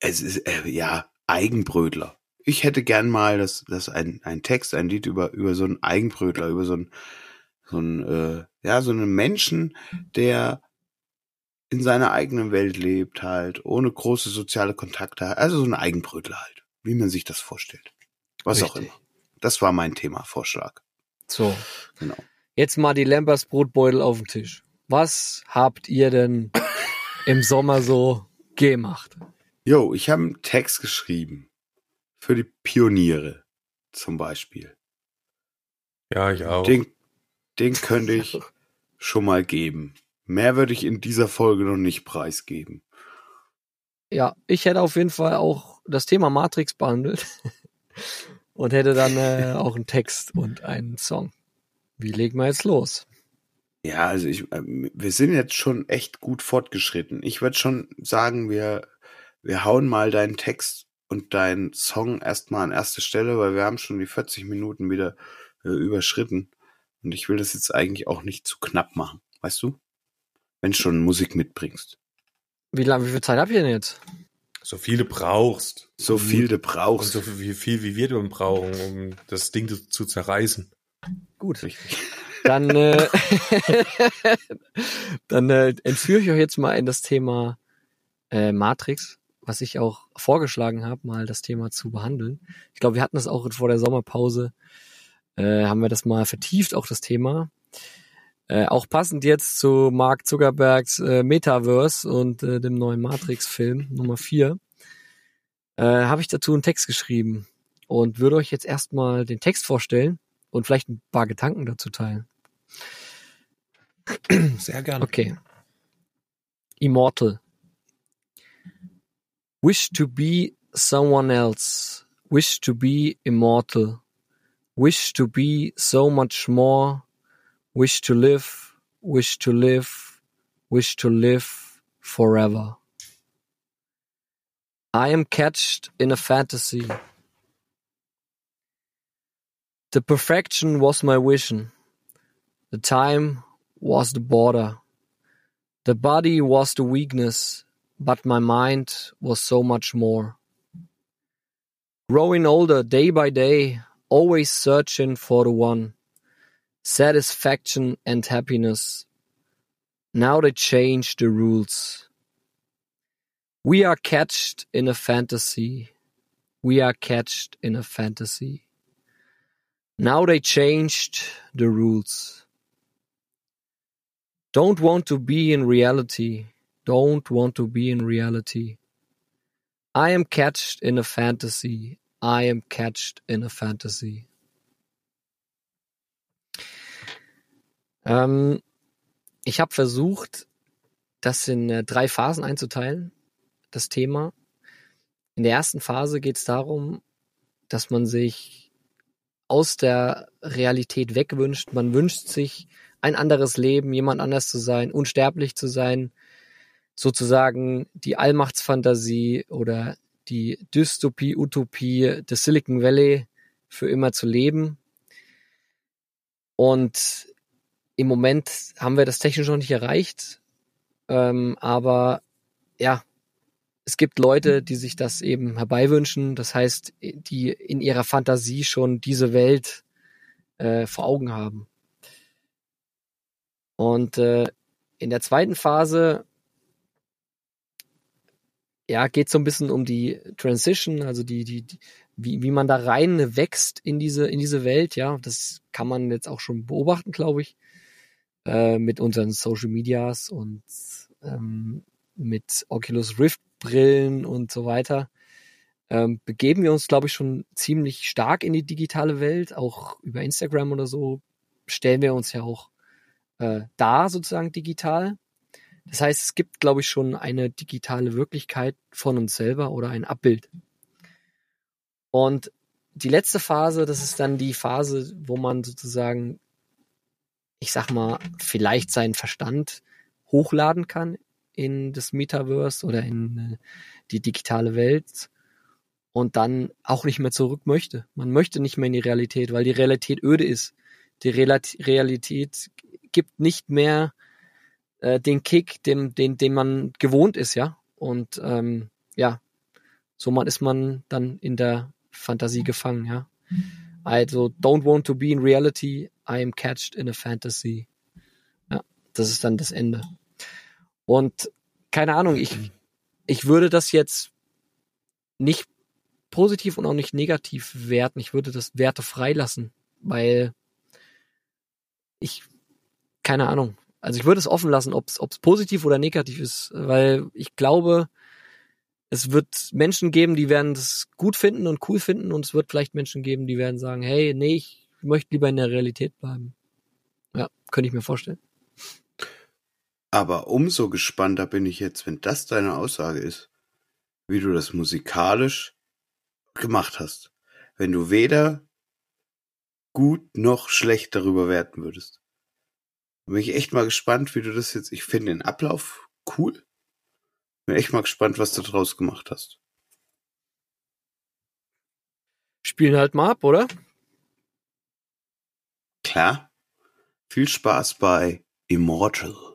Es ist, äh, ja, Eigenbrötler. Ich hätte gern mal, dass, dass ein, ein Text, ein Lied über, über so einen Eigenbrötler, über so einen, so einen, äh, ja, so einen Menschen, der in seiner eigenen Welt lebt halt, ohne große soziale Kontakte, also so ein Eigenbrötler halt, wie man sich das vorstellt. Was auch Richtig. immer. Das war mein Thema, Vorschlag. So. Genau. Jetzt mal die Lambers Brotbeutel auf den Tisch. Was habt ihr denn im Sommer so gemacht? Jo, ich habe einen Text geschrieben. Für die Pioniere zum Beispiel. Ja, ich auch. Den, den könnte ich schon mal geben. Mehr würde ich in dieser Folge noch nicht preisgeben. Ja, ich hätte auf jeden Fall auch das Thema Matrix behandelt. und hätte dann äh, auch einen Text und einen Song. Wie legen wir jetzt los? Ja, also ich, äh, wir sind jetzt schon echt gut fortgeschritten. Ich würde schon sagen, wir, wir hauen mal deinen Text und deinen Song erstmal an erste Stelle, weil wir haben schon die 40 Minuten wieder äh, überschritten. Und ich will das jetzt eigentlich auch nicht zu knapp machen, weißt du? Wenn du schon Musik mitbringst. Wie lange, wie viel Zeit habt ihr denn jetzt? So viel du brauchst. So viel du Und brauchst. so viel, viel wie wir dann brauchen, um das Ding zu, zu zerreißen. Gut. Richtig. Dann, äh, dann äh, entführe ich euch jetzt mal in das Thema äh, Matrix, was ich auch vorgeschlagen habe, mal das Thema zu behandeln. Ich glaube, wir hatten das auch vor der Sommerpause, äh, haben wir das mal vertieft, auch das Thema. Äh, auch passend jetzt zu Mark Zuckerbergs äh, Metaverse und äh, dem neuen Matrix-Film Nummer 4, äh, habe ich dazu einen Text geschrieben und würde euch jetzt erstmal den Text vorstellen und vielleicht ein paar Gedanken dazu teilen. Sehr gerne. Okay. Immortal. Wish to be someone else. Wish to be immortal. Wish to be so much more. Wish to live. Wish to live. Wish to live forever. I am catched in a fantasy. The perfection was my vision. The time was the border. The body was the weakness, but my mind was so much more. Growing older day by day, always searching for the one. Satisfaction and happiness. Now they change the rules. We are catched in a fantasy. We are catched in a fantasy. Now they changed the rules. Don't want to be in reality. Don't want to be in reality. I am catched in a fantasy. I am catched in a fantasy. Ähm, ich habe versucht, das in äh, drei Phasen einzuteilen, das Thema. In der ersten Phase geht es darum, dass man sich aus der Realität wegwünscht. Man wünscht sich ein anderes Leben, jemand anders zu sein, unsterblich zu sein, sozusagen die Allmachtsfantasie oder die Dystopie, Utopie des Silicon Valley für immer zu leben. Und im Moment haben wir das technisch noch nicht erreicht. Ähm, aber ja, es gibt Leute, die sich das eben herbeiwünschen. Das heißt, die in ihrer Fantasie schon diese Welt äh, vor Augen haben. Und äh, in der zweiten Phase ja, geht so ein bisschen um die Transition, also die, die, die wie, wie man da rein wächst in diese, in diese Welt, ja. Das kann man jetzt auch schon beobachten, glaube ich, äh, mit unseren Social Medias und ähm, mit Oculus Rift Brillen und so weiter. Ähm, begeben wir uns, glaube ich, schon ziemlich stark in die digitale Welt, auch über Instagram oder so stellen wir uns ja auch äh, da sozusagen digital. Das heißt, es gibt, glaube ich, schon eine digitale Wirklichkeit von uns selber oder ein Abbild. Und die letzte Phase, das ist dann die Phase, wo man sozusagen, ich sag mal, vielleicht seinen Verstand hochladen kann in das Metaverse oder in äh, die digitale Welt und dann auch nicht mehr zurück möchte. Man möchte nicht mehr in die Realität, weil die Realität öde ist. Die Realität gibt nicht mehr äh, den Kick, dem, den, den man gewohnt ist, ja. Und ähm, ja, so man ist man dann in der Fantasie gefangen, ja. Also don't want to be in reality, I am catched in a fantasy. Ja, das ist dann das Ende. Und keine Ahnung, ich, ich würde das jetzt nicht positiv und auch nicht negativ werten. Ich würde das Werte freilassen, weil ich, keine Ahnung. Also ich würde es offen lassen, ob es positiv oder negativ ist, weil ich glaube, es wird Menschen geben, die werden das gut finden und cool finden und es wird vielleicht Menschen geben, die werden sagen, hey, nee, ich möchte lieber in der Realität bleiben. Ja, könnte ich mir vorstellen. Aber umso gespannter bin ich jetzt, wenn das deine Aussage ist, wie du das musikalisch gemacht hast. wenn du weder gut noch schlecht darüber werten würdest. Bin ich echt mal gespannt, wie du das jetzt. Ich finde den Ablauf cool. Bin echt mal gespannt, was du draus gemacht hast. Spielen halt mal ab, oder? Klar. Viel Spaß bei Immortal.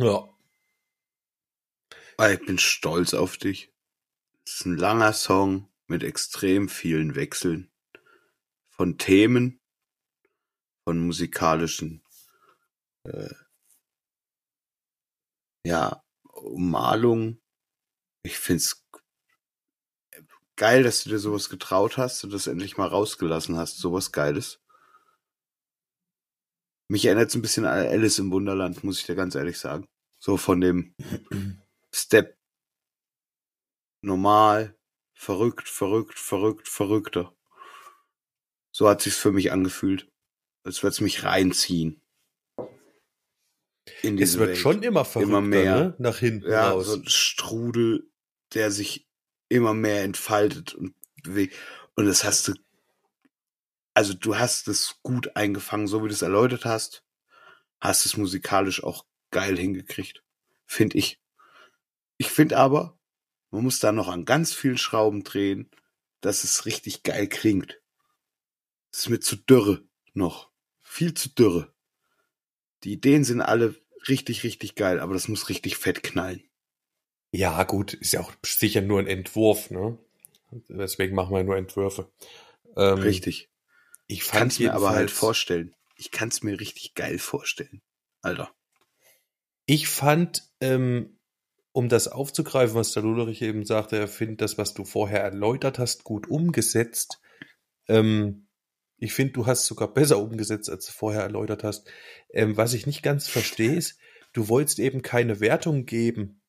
Ja. Ah, Ich bin stolz auf dich. Es ist ein langer Song mit extrem vielen Wechseln von Themen, von musikalischen, äh, ja, Malungen. Ich find's geil, dass du dir sowas getraut hast und das endlich mal rausgelassen hast, sowas Geiles. Mich erinnert es ein bisschen an Alice im Wunderland, muss ich dir ganz ehrlich sagen. So von dem Step normal, verrückt, verrückt, verrückt, verrückter. So hat sich's für mich angefühlt. Als würde es mich reinziehen. In Es wird Welt. schon immer verrückter, Immer mehr. ne? Nach hinten ja, raus. so ein Strudel, der sich immer mehr entfaltet und bewegt. Und das hast du, also du hast es gut eingefangen, so wie du es erläutert hast, hast es musikalisch auch geil hingekriegt, finde ich. Ich finde aber, man muss da noch an ganz vielen Schrauben drehen, dass es richtig geil klingt. Es ist mir zu dürre noch. Viel zu dürre. Die Ideen sind alle richtig, richtig geil, aber das muss richtig fett knallen. Ja, gut, ist ja auch sicher nur ein Entwurf, ne? Deswegen machen wir nur Entwürfe. Ähm, Richtig. Ich kann es mir aber halt vorstellen. Ich kann es mir richtig geil vorstellen. Alter. Ich fand, ähm, um das aufzugreifen, was der Lullerich eben sagte, er findet das, was du vorher erläutert hast, gut umgesetzt. Ähm, ich finde, du hast sogar besser umgesetzt, als du vorher erläutert hast. Ähm, was ich nicht ganz verstehe, ist, du wolltest eben keine Wertung geben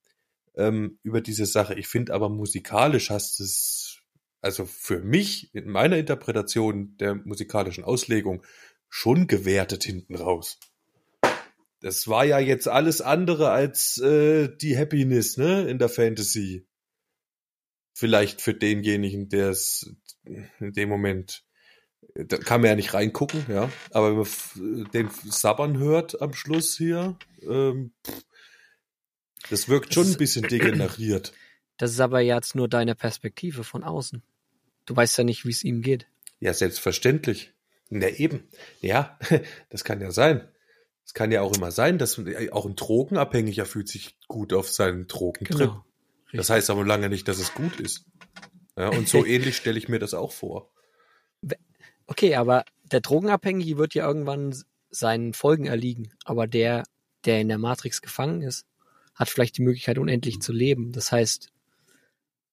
ähm, über diese Sache. Ich finde aber musikalisch hast es, also für mich, in meiner Interpretation der musikalischen Auslegung, schon gewertet hinten raus. Das war ja jetzt alles andere als äh, die Happiness, ne, in der Fantasy. Vielleicht für denjenigen, der es in dem Moment, da kann man ja nicht reingucken, ja. Aber wenn man den Sabbern hört am Schluss hier, ähm, das wirkt schon ein bisschen degeneriert. Das ist aber jetzt nur deine Perspektive von außen. Du weißt ja nicht, wie es ihm geht. Ja, selbstverständlich. Na eben. Ja, das kann ja sein. Es kann ja auch immer sein, dass auch ein Drogenabhängiger fühlt sich gut auf seinen Drogentrip. Genau. Das heißt aber lange nicht, dass es gut ist. Ja, und so ähnlich stelle ich mir das auch vor. Okay, aber der Drogenabhängige wird ja irgendwann seinen Folgen erliegen. Aber der, der in der Matrix gefangen ist, hat vielleicht die Möglichkeit, unendlich zu leben. Das heißt,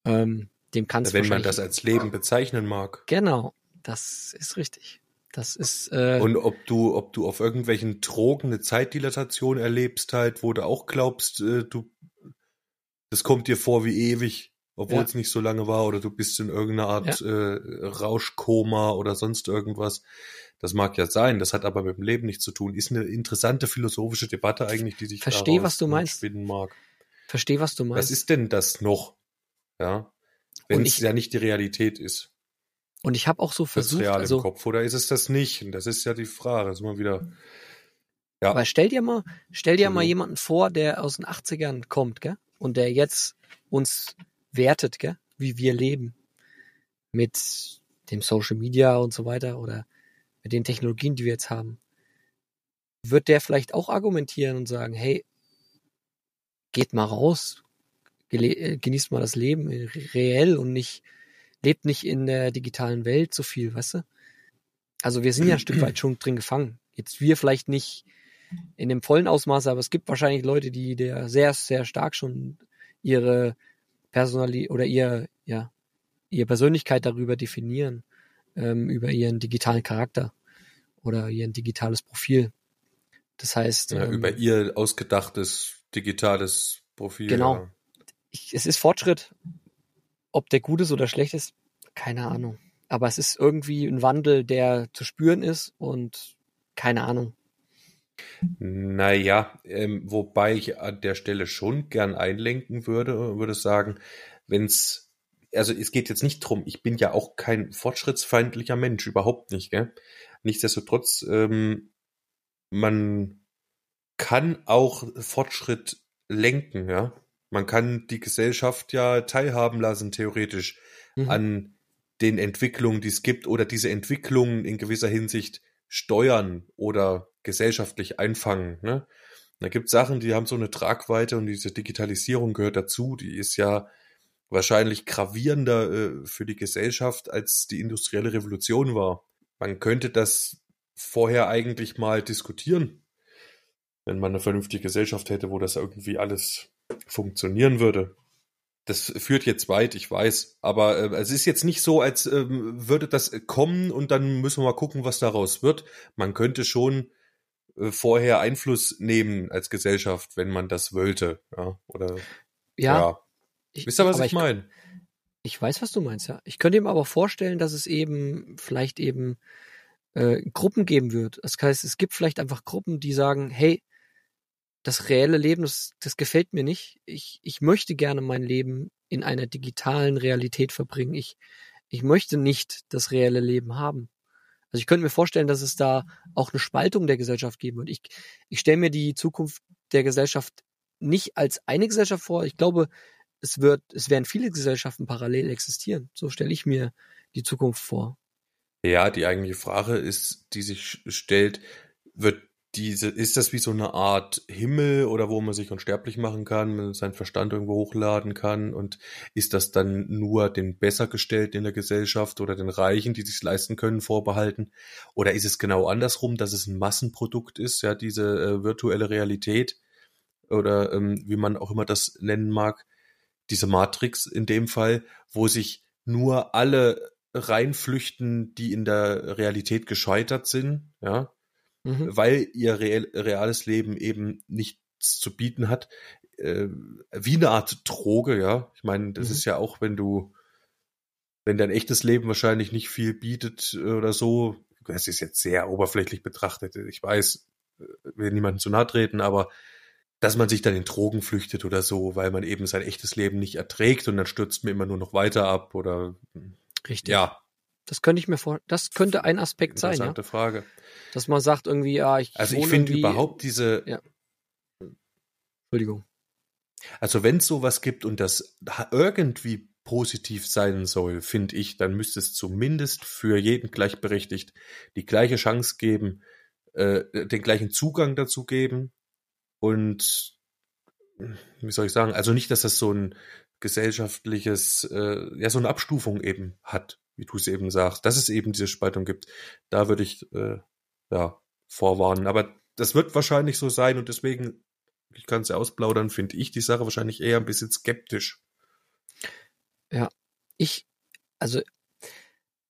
ähm, dem kann es Wenn man das als Leben bezeichnen mag. Genau, das ist richtig. Das ist... Äh, Und ob du, ob du auf irgendwelchen Drogen eine Zeitdilatation erlebst, halt, wo du auch glaubst, äh, du, das kommt dir vor wie ewig, obwohl Ja. es nicht so lange war, oder du bist in irgendeiner Art äh, Rauschkoma oder sonst irgendwas. Das mag ja sein, das hat aber mit dem Leben nichts zu tun. Ist eine interessante philosophische Debatte eigentlich, die sich Versteh, daraus was du meinst. entspinnen mag. versteh, was du meinst. Was ist denn das noch? Ja. Wenn es ja nicht die Realität ist. Und ich habe auch so Das versucht, real im also, Kopf, oder ist es das nicht? Und das ist ja die Frage. Das ist immer wieder. Ja. aber stell dir mal, stell dir mal jemanden vor, der aus den 80ern kommt, gell? Und der jetzt uns wertet, gell? Wie wir leben. Mit dem Social Media und so weiter oder mit den Technologien, die wir jetzt haben. Wird der vielleicht auch argumentieren und sagen, hey, geht mal raus, genießt mal das Leben äh, reell und nicht, lebt nicht in der digitalen Welt so viel, weißt du? Also wir sind ja ein Stück weit schon drin gefangen. Jetzt wir vielleicht nicht in dem vollen Ausmaß, aber es gibt wahrscheinlich Leute, die der sehr, sehr stark schon ihre Personalität oder ihr, ja, ihre Persönlichkeit darüber definieren, ähm, über ihren digitalen Charakter oder ihr digitales Profil. Das heißt, Ja, ähm, über ihr ausgedachtes digitales Profil. Genau. Ja. Ich, es ist Fortschritt. Ob der gut ist oder schlecht ist, keine Ahnung. Aber es ist irgendwie ein Wandel, der zu spüren ist und keine Ahnung. Naja, ähm, wobei ich an der Stelle schon gern einlenken würde, würde sagen, wenn es, also es geht jetzt nicht drum, ich bin ja auch kein fortschrittsfeindlicher Mensch, überhaupt nicht, gell? Nichtsdestotrotz, ähm, man kann auch Fortschritt lenken, ja. Man kann die Gesellschaft ja teilhaben lassen, theoretisch, Mhm. an den Entwicklungen, die es gibt, oder diese Entwicklungen in gewisser Hinsicht steuern oder gesellschaftlich einfangen. Ne? Da gibt Sachen, die haben so eine Tragweite und diese Digitalisierung gehört dazu. Die ist ja wahrscheinlich gravierender äh, für die Gesellschaft, als die industrielle Revolution war. Man könnte das vorher eigentlich mal diskutieren, wenn man eine vernünftige Gesellschaft hätte, wo das irgendwie alles funktionieren würde. Das führt jetzt weit, ich weiß, aber äh, es ist jetzt nicht so, als äh, würde das kommen und dann müssen wir mal gucken, was daraus wird. Man könnte schon äh, vorher Einfluss nehmen als Gesellschaft, wenn man das wollte, ja, oder Ja, ja. ich, Wisst ihr, was aber ich meine? Ich weiß, was du meinst, ja. Ich könnte mir aber vorstellen, dass es eben vielleicht eben äh, Gruppen geben wird. Das heißt, es gibt vielleicht einfach Gruppen, die sagen, hey, das reelle Leben, das, das gefällt mir nicht. Ich, ich möchte gerne mein Leben in einer digitalen Realität verbringen. Ich, ich möchte nicht das reelle Leben haben. Also ich könnte mir vorstellen, dass es da auch eine Spaltung der Gesellschaft geben wird. Ich, ich stelle mir die Zukunft der Gesellschaft nicht als eine Gesellschaft vor. Ich glaube, es wird, es werden viele Gesellschaften parallel existieren. So stelle ich mir die Zukunft vor. Ja, die eigentliche Frage ist, die sich stellt, wird diese, ist das wie so eine Art Himmel oder wo man sich unsterblich machen kann, seinen Verstand irgendwo hochladen kann? Und ist das dann nur den Bessergestellten in der Gesellschaft oder den Reichen, die sich leisten können, vorbehalten? Oder ist es genau andersrum, dass es ein Massenprodukt ist, ja, diese äh, virtuelle Realität? Oder ähm, wie man auch immer das nennen mag, diese Matrix in dem Fall, wo sich nur alle reinflüchten, die in der Realität gescheitert sind, ja, Mhm. weil ihr real, reales Leben eben nichts zu bieten hat, äh, wie eine Art Droge, ja. Ich meine, das Mhm. ist ja auch, wenn du, wenn dein echtes Leben wahrscheinlich nicht viel bietet äh, oder so, das ist jetzt sehr oberflächlich betrachtet, ich weiß, äh, will niemandem zu nahe treten, aber dass man sich dann in Drogen flüchtet oder so, weil man eben sein echtes Leben nicht erträgt und dann stürzt man immer nur noch weiter ab oder Richtig. ja, Das könnte ich mir vor, das könnte ein Aspekt sein, ja. interessante Frage. Dass man sagt irgendwie, ja, ich Also ich finde überhaupt diese, Ja. Entschuldigung. Also wenn es sowas gibt und das irgendwie positiv sein soll, finde ich, dann müsste es zumindest für jeden gleichberechtigt die gleiche Chance geben, äh, den gleichen Zugang dazu geben und wie soll ich sagen, also nicht, dass das so ein gesellschaftliches, äh, ja, so eine Abstufung eben hat, wie du es eben sagst, dass es eben diese Spaltung gibt. Da würde ich äh, ja vorwarnen. Aber das wird wahrscheinlich so sein und deswegen ich kann es ja ausplaudern, finde ich die Sache wahrscheinlich eher ein bisschen skeptisch. Ich, also,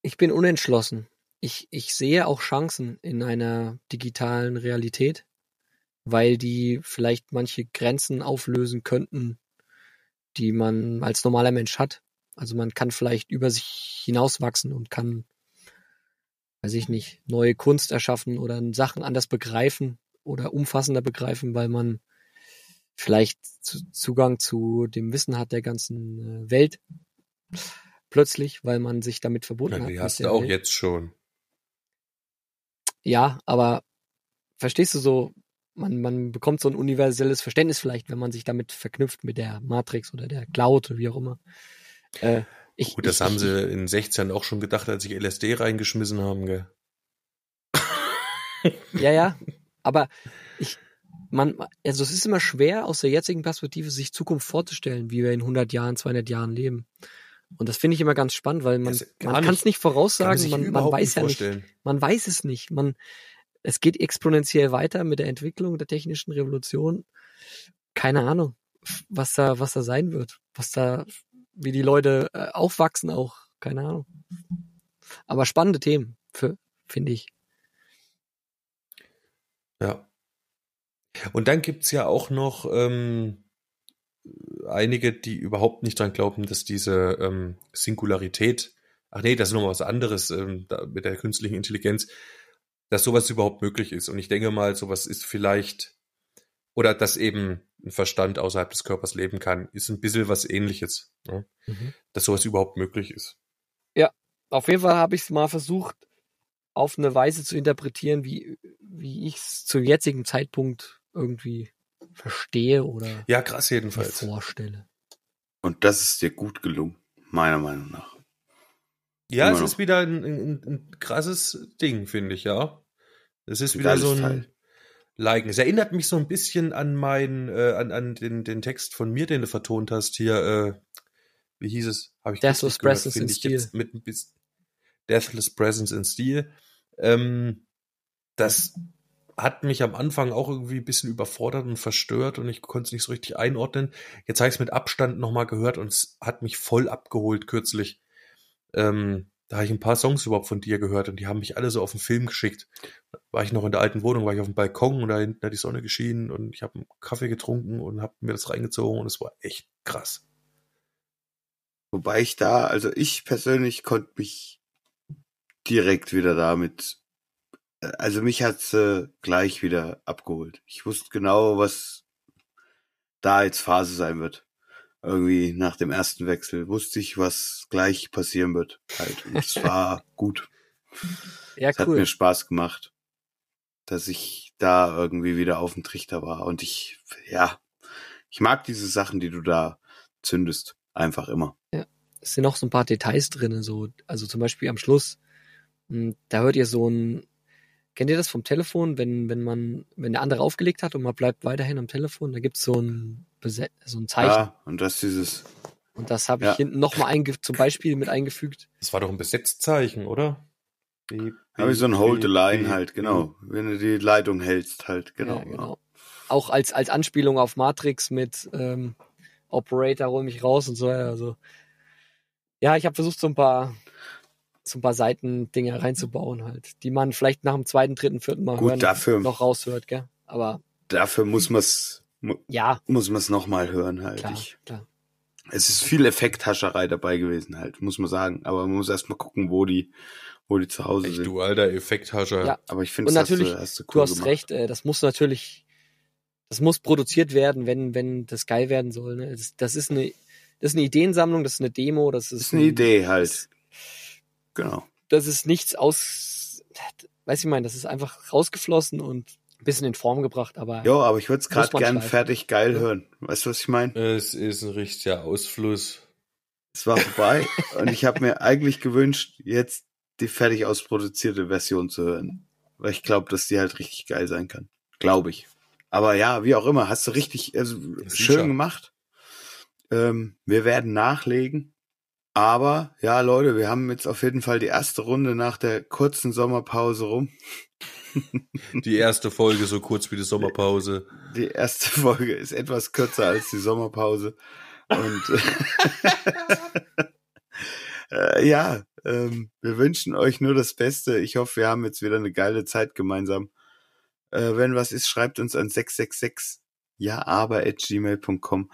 ich bin unentschlossen. Ich, ich sehe auch Chancen in einer digitalen Realität, weil die vielleicht manche Grenzen auflösen könnten, die man als normaler Mensch hat. Also man kann vielleicht über sich hinauswachsen und kann, weiß ich nicht, neue Kunst erschaffen oder Sachen anders begreifen oder umfassender begreifen, weil man vielleicht zu, Zugang zu dem Wissen hat der ganzen äh, Welt plötzlich, weil man sich damit verbunden Ja, hat. die hast du auch Welt. jetzt schon. Ja, aber verstehst du so, man, man bekommt so ein universelles Verständnis vielleicht, wenn man sich damit verknüpft mit der Matrix oder der Cloud oder wie auch immer. Äh, ich, Gut, das ich, haben ich, sie in 16 auch schon gedacht, als sie LSD reingeschmissen haben, gell? Ja, ja, aber ich, man, also es ist immer schwer aus der jetzigen Perspektive sich Zukunft vorzustellen, wie wir in 100 Jahren, 200 Jahren leben. Und das finde ich immer ganz spannend, weil man, man kann es nicht voraussagen, sich man, man weiß nicht ja nicht, man weiß es nicht. Man, es geht exponentiell weiter mit der Entwicklung der technischen Revolution. Keine Ahnung, was da, was da sein wird, was da, wie die Leute äh, aufwachsen auch. Keine Ahnung. Aber spannende Themen, finde ich. Ja. Und dann gibt's ja auch noch ähm, einige, die überhaupt nicht dran glauben, dass diese ähm, Singularität, ach nee, das ist nochmal was anderes ähm, da, mit der künstlichen Intelligenz, dass sowas überhaupt möglich ist. Und ich denke mal, sowas ist vielleicht, oder dass eben ein Verstand außerhalb des Körpers leben kann, ist ein bisschen was ähnliches. Ne? Mhm. Dass sowas überhaupt möglich ist. Auf jeden Fall habe ich es mal versucht, auf eine Weise zu interpretieren, wie, wie ich es zum jetzigen Zeitpunkt irgendwie verstehe oder Ja, krass mir jedenfalls. vorstelle. Und das ist dir gut gelungen, meiner Meinung nach. Ja, Immer es noch. ist wieder ein, ein, ein krasses Ding, finde ich, ja. Es ist Ein wieder so ein Teil. Liken. Es erinnert mich so ein bisschen an meinen, äh, an, an den, den Text von mir, den du vertont hast hier, äh, wie hieß es? Habe ich Deathless gehört, Presence finde in ich Steel. jetzt Mit ein bisschen Deathless Presence in Steel. Ähm, das hat mich am Anfang auch irgendwie ein bisschen überfordert und verstört und ich konnte es nicht so richtig einordnen. Jetzt habe ich es mit Abstand nochmal gehört und es hat mich voll abgeholt kürzlich. Ähm, da habe ich ein paar Songs überhaupt von dir gehört und die haben mich alle so auf den Film geschickt. War ich noch in der alten Wohnung, war ich auf dem Balkon und da hinten hat die Sonne geschienen und ich habe einen Kaffee getrunken und habe mir das reingezogen und es war echt krass. Wobei ich da, also ich persönlich konnte mich direkt wieder damit, äh, also mich hat's äh, gleich wieder abgeholt. Ich wusste genau, was da jetzt Phase sein wird. Irgendwie nach dem ersten Wechsel wusste ich, was gleich passieren wird. Halt. Und es war gut. Ja, Es hat cool. mir Spaß gemacht, dass ich da irgendwie wieder auf dem Trichter war. Und ich, ja, ich mag diese Sachen, die du da zündest. Einfach immer. es sind noch so ein paar Details drin, so, also zum Beispiel am Schluss, mh, da hört ihr so ein, kennt ihr das vom Telefon, wenn, wenn man, wenn der andere aufgelegt hat und man bleibt weiterhin am Telefon, da gibt's so ein, Bese- so ein Zeichen. Ja, und das dieses, Und das habe ich Ja. hinten nochmal zum Beispiel mit eingefügt. Das war doch ein Besetzzeichen, oder? Ja, wie so ein Hold the Line B, halt, genau. Wenn du die Leitung hältst halt, genau. Ja, genau. Auch als, als Anspielung auf Matrix mit ähm, Operator hol mich raus und so. Also, ja, ich habe versucht, so ein paar so ein paar Seitendinge reinzubauen halt, die man vielleicht nach dem zweiten, dritten, vierten Mal Gut, hören dafür- noch raushört, gell? Aber Dafür muss man's, mu- ja, muss man's noch mal hören halt. klar, Ich, klar. es ist viel Effekthascherei dabei gewesen halt, muss man sagen. Aber man muss erst mal gucken, wo die, wo die zu Hause Echt, sind. du alter Effekthascher. Ja. Aber ich finde, Und das hast natürlich, du, hast du cool Du hast gemacht. recht, äh, das muss natürlich, das muss produziert werden, wenn, wenn das geil werden soll. Ne? Das, das ist eine, das ist eine Ideensammlung, das ist eine Demo, das ist, Das ist eine ein- Idee halt. Das, Genau. das ist nichts aus, weiß ich mein, das ist einfach rausgeflossen und ein bisschen in Form gebracht, aber Jo, aber ich würde es gerade gern schleifen. fertig geil hören. Weißt du, was ich meine? Es ist ein richtiger Ausfluss. Es war vorbei und ich habe mir eigentlich gewünscht, jetzt die fertig ausproduzierte Version zu hören. Weil ich glaube, dass die halt richtig geil sein kann. Glaube ich. Aber ja, wie auch immer, hast du richtig, also sicher. schön gemacht. Ähm, wir werden nachlegen. Aber ja, Leute, wir haben jetzt auf jeden Fall die erste Runde nach der kurzen Sommerpause rum. Die erste Folge so kurz wie die Sommerpause. Die erste Folge ist etwas kürzer als die Sommerpause. Und äh, ja, ähm, wir wünschen euch nur das Beste. Ich hoffe, wir haben jetzt wieder eine geile Zeit gemeinsam. Äh, wenn was ist, schreibt uns an 666 ja aber at gmail.com.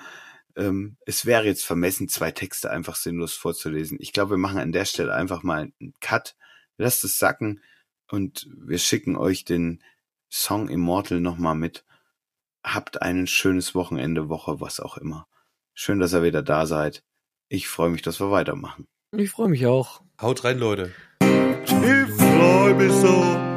Ähm, es wäre jetzt vermessen, zwei Texte einfach sinnlos vorzulesen. Ich glaube, wir machen an der Stelle einfach mal einen Cut. Lasst es sacken und wir schicken euch den Song Immortal nochmal mit. Habt ein schönes Wochenende, Woche, was auch immer. Schön, dass ihr wieder da seid. Ich freue mich, dass wir weitermachen. ich freue mich auch. Haut rein, Leute. Ich freue mich so.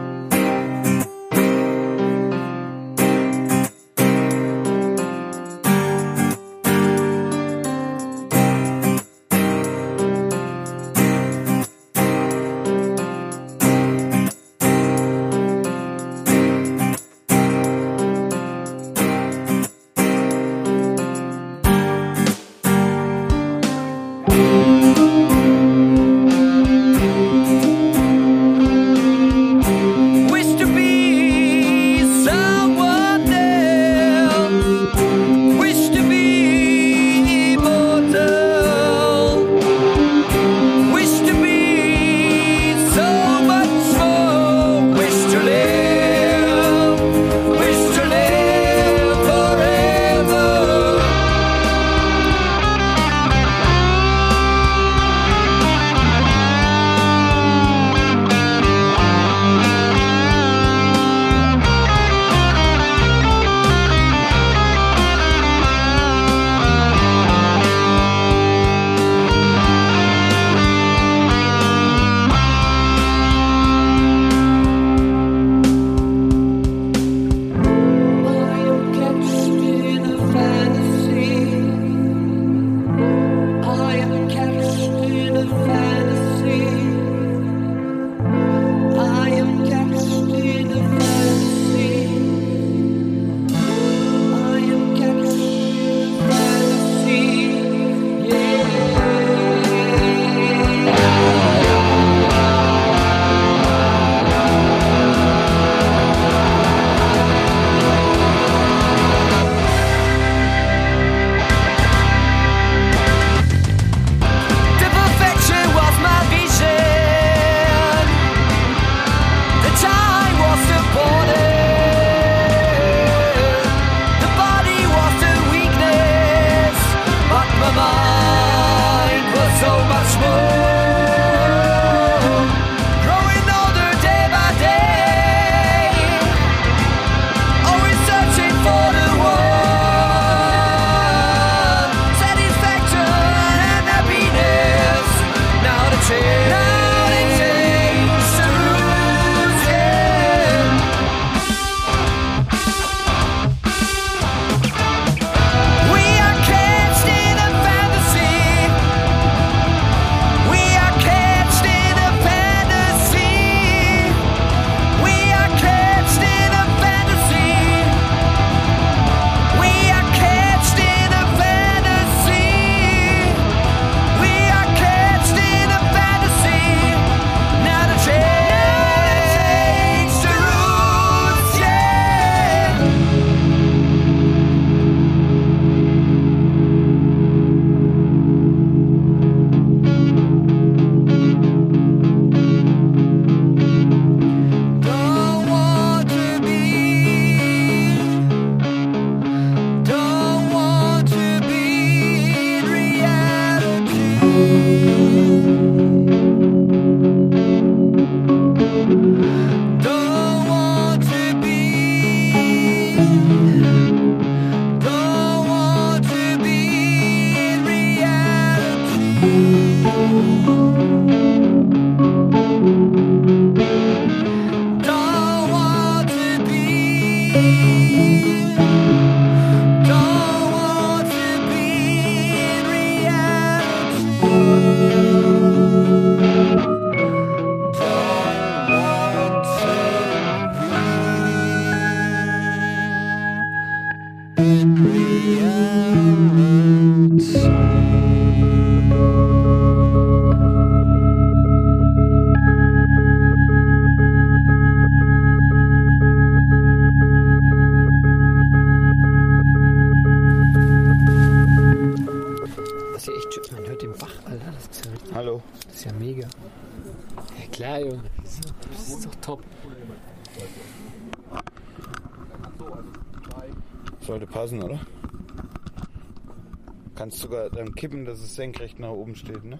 Dann kippen, dass es senkrecht nach oben steht, ne?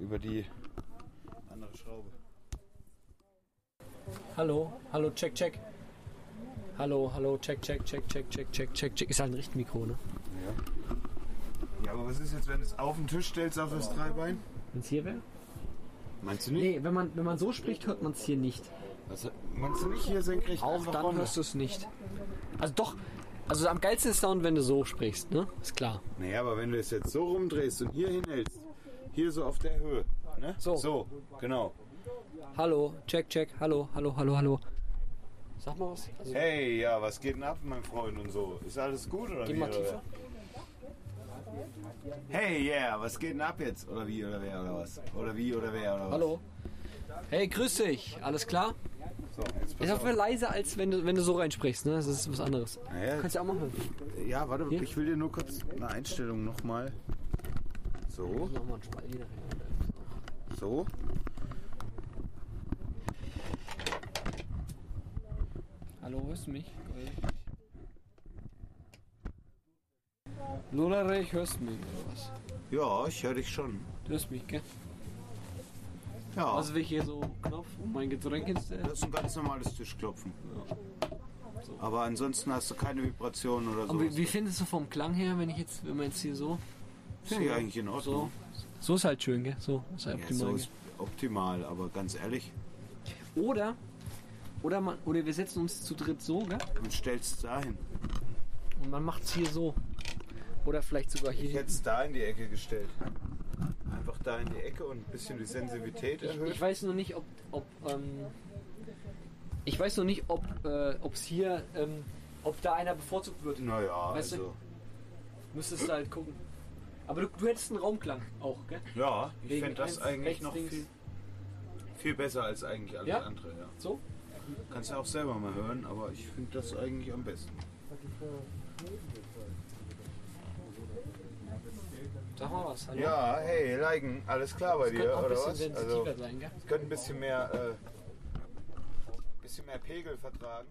Über die andere Schraube. Hallo, hallo, check, check. Hallo, hallo, check, check, check, check, check, check, check, check. Ist halt ein Richtmikro, ne? Ja, aber was ist jetzt, wenn du es auf den Tisch stellst, auf das Dreibein? Wenn es hier wäre? Meinst du nicht? Nee, wenn man, wenn man so spricht, hört man es hier nicht. Also, meinst du nicht hier senkrecht? Auch dann runter? hörst du es nicht. Also doch, also am geilsten ist Sound, wenn du so sprichst, ne? Ist klar. Naja, aber wenn du es jetzt so rumdrehst und hier hinhältst, hier so auf der Höhe, ne? So. So, genau. Hallo, check, check, hallo, hallo, hallo, hallo. Sag mal was. Also, Hey, ja, was geht denn ab, mein Freund und so? Ist alles gut oder geh wie? mal tiefer. Hey, yeah, was geht denn ab jetzt? Oder wie oder wer oder was? Oder wie oder wer oder was? Hallo. Hey, grüß dich. Alles klar? So, jetzt Ist auch auf. viel leiser, als wenn du, wenn du so reinsprichst, ne? Das ist was anderes. Naja, Kannst du auch machen. ja, warte, Hier? ich will dir nur kurz eine Einstellung nochmal. So, so. Hallo, hörst du mich? Lolarech, hörst du mich oder was? Ja, ich höre dich schon. Du hörst mich, gell? Ja, Was will ich hier so Knopf, um mein Getränk hinzustellen? das ist ein ganz normales Tischklopfen. Aber ansonsten hast du keine Vibrationen oder so. Und wie, wie findest du vom Klang her, wenn ich jetzt, wenn man jetzt hier so. Finde ich eigentlich in So. Ordnung. So ist halt schön, gell? So ist halt Ja, optimal. so ist optimal, aber ganz ehrlich, Oder, oder man, oder wir setzen uns zu dritt so, gell? man stellst es dahin. Und man macht's hier so. Oder vielleicht sogar Ich hier. hätte es da in die Ecke gestellt. Einfach da in die Ecke und ein bisschen die Sensitivität Ich, erhöht. ich weiß nur nicht, ob, ob ähm, ich weiß nur nicht, ob äh, ob's hier, ähm, ob da einer bevorzugt wird. naja, Weißt du? also. Müsstest du halt gucken. Aber du, du hättest einen Raumklang auch, gell? Ja, ich fände das eigentlich noch viel, viel besser als eigentlich alles Ja? andere. Ja. So? Kannst ja auch selber mal hören, aber ich finde das eigentlich am besten. Sag mal was. Hallo? Ja, hey, Leigen, alles klar bei Könnte dir, oder was? Also, sein, gell? es könnte ein bisschen mehr, äh, bisschen mehr Pegel vertragen.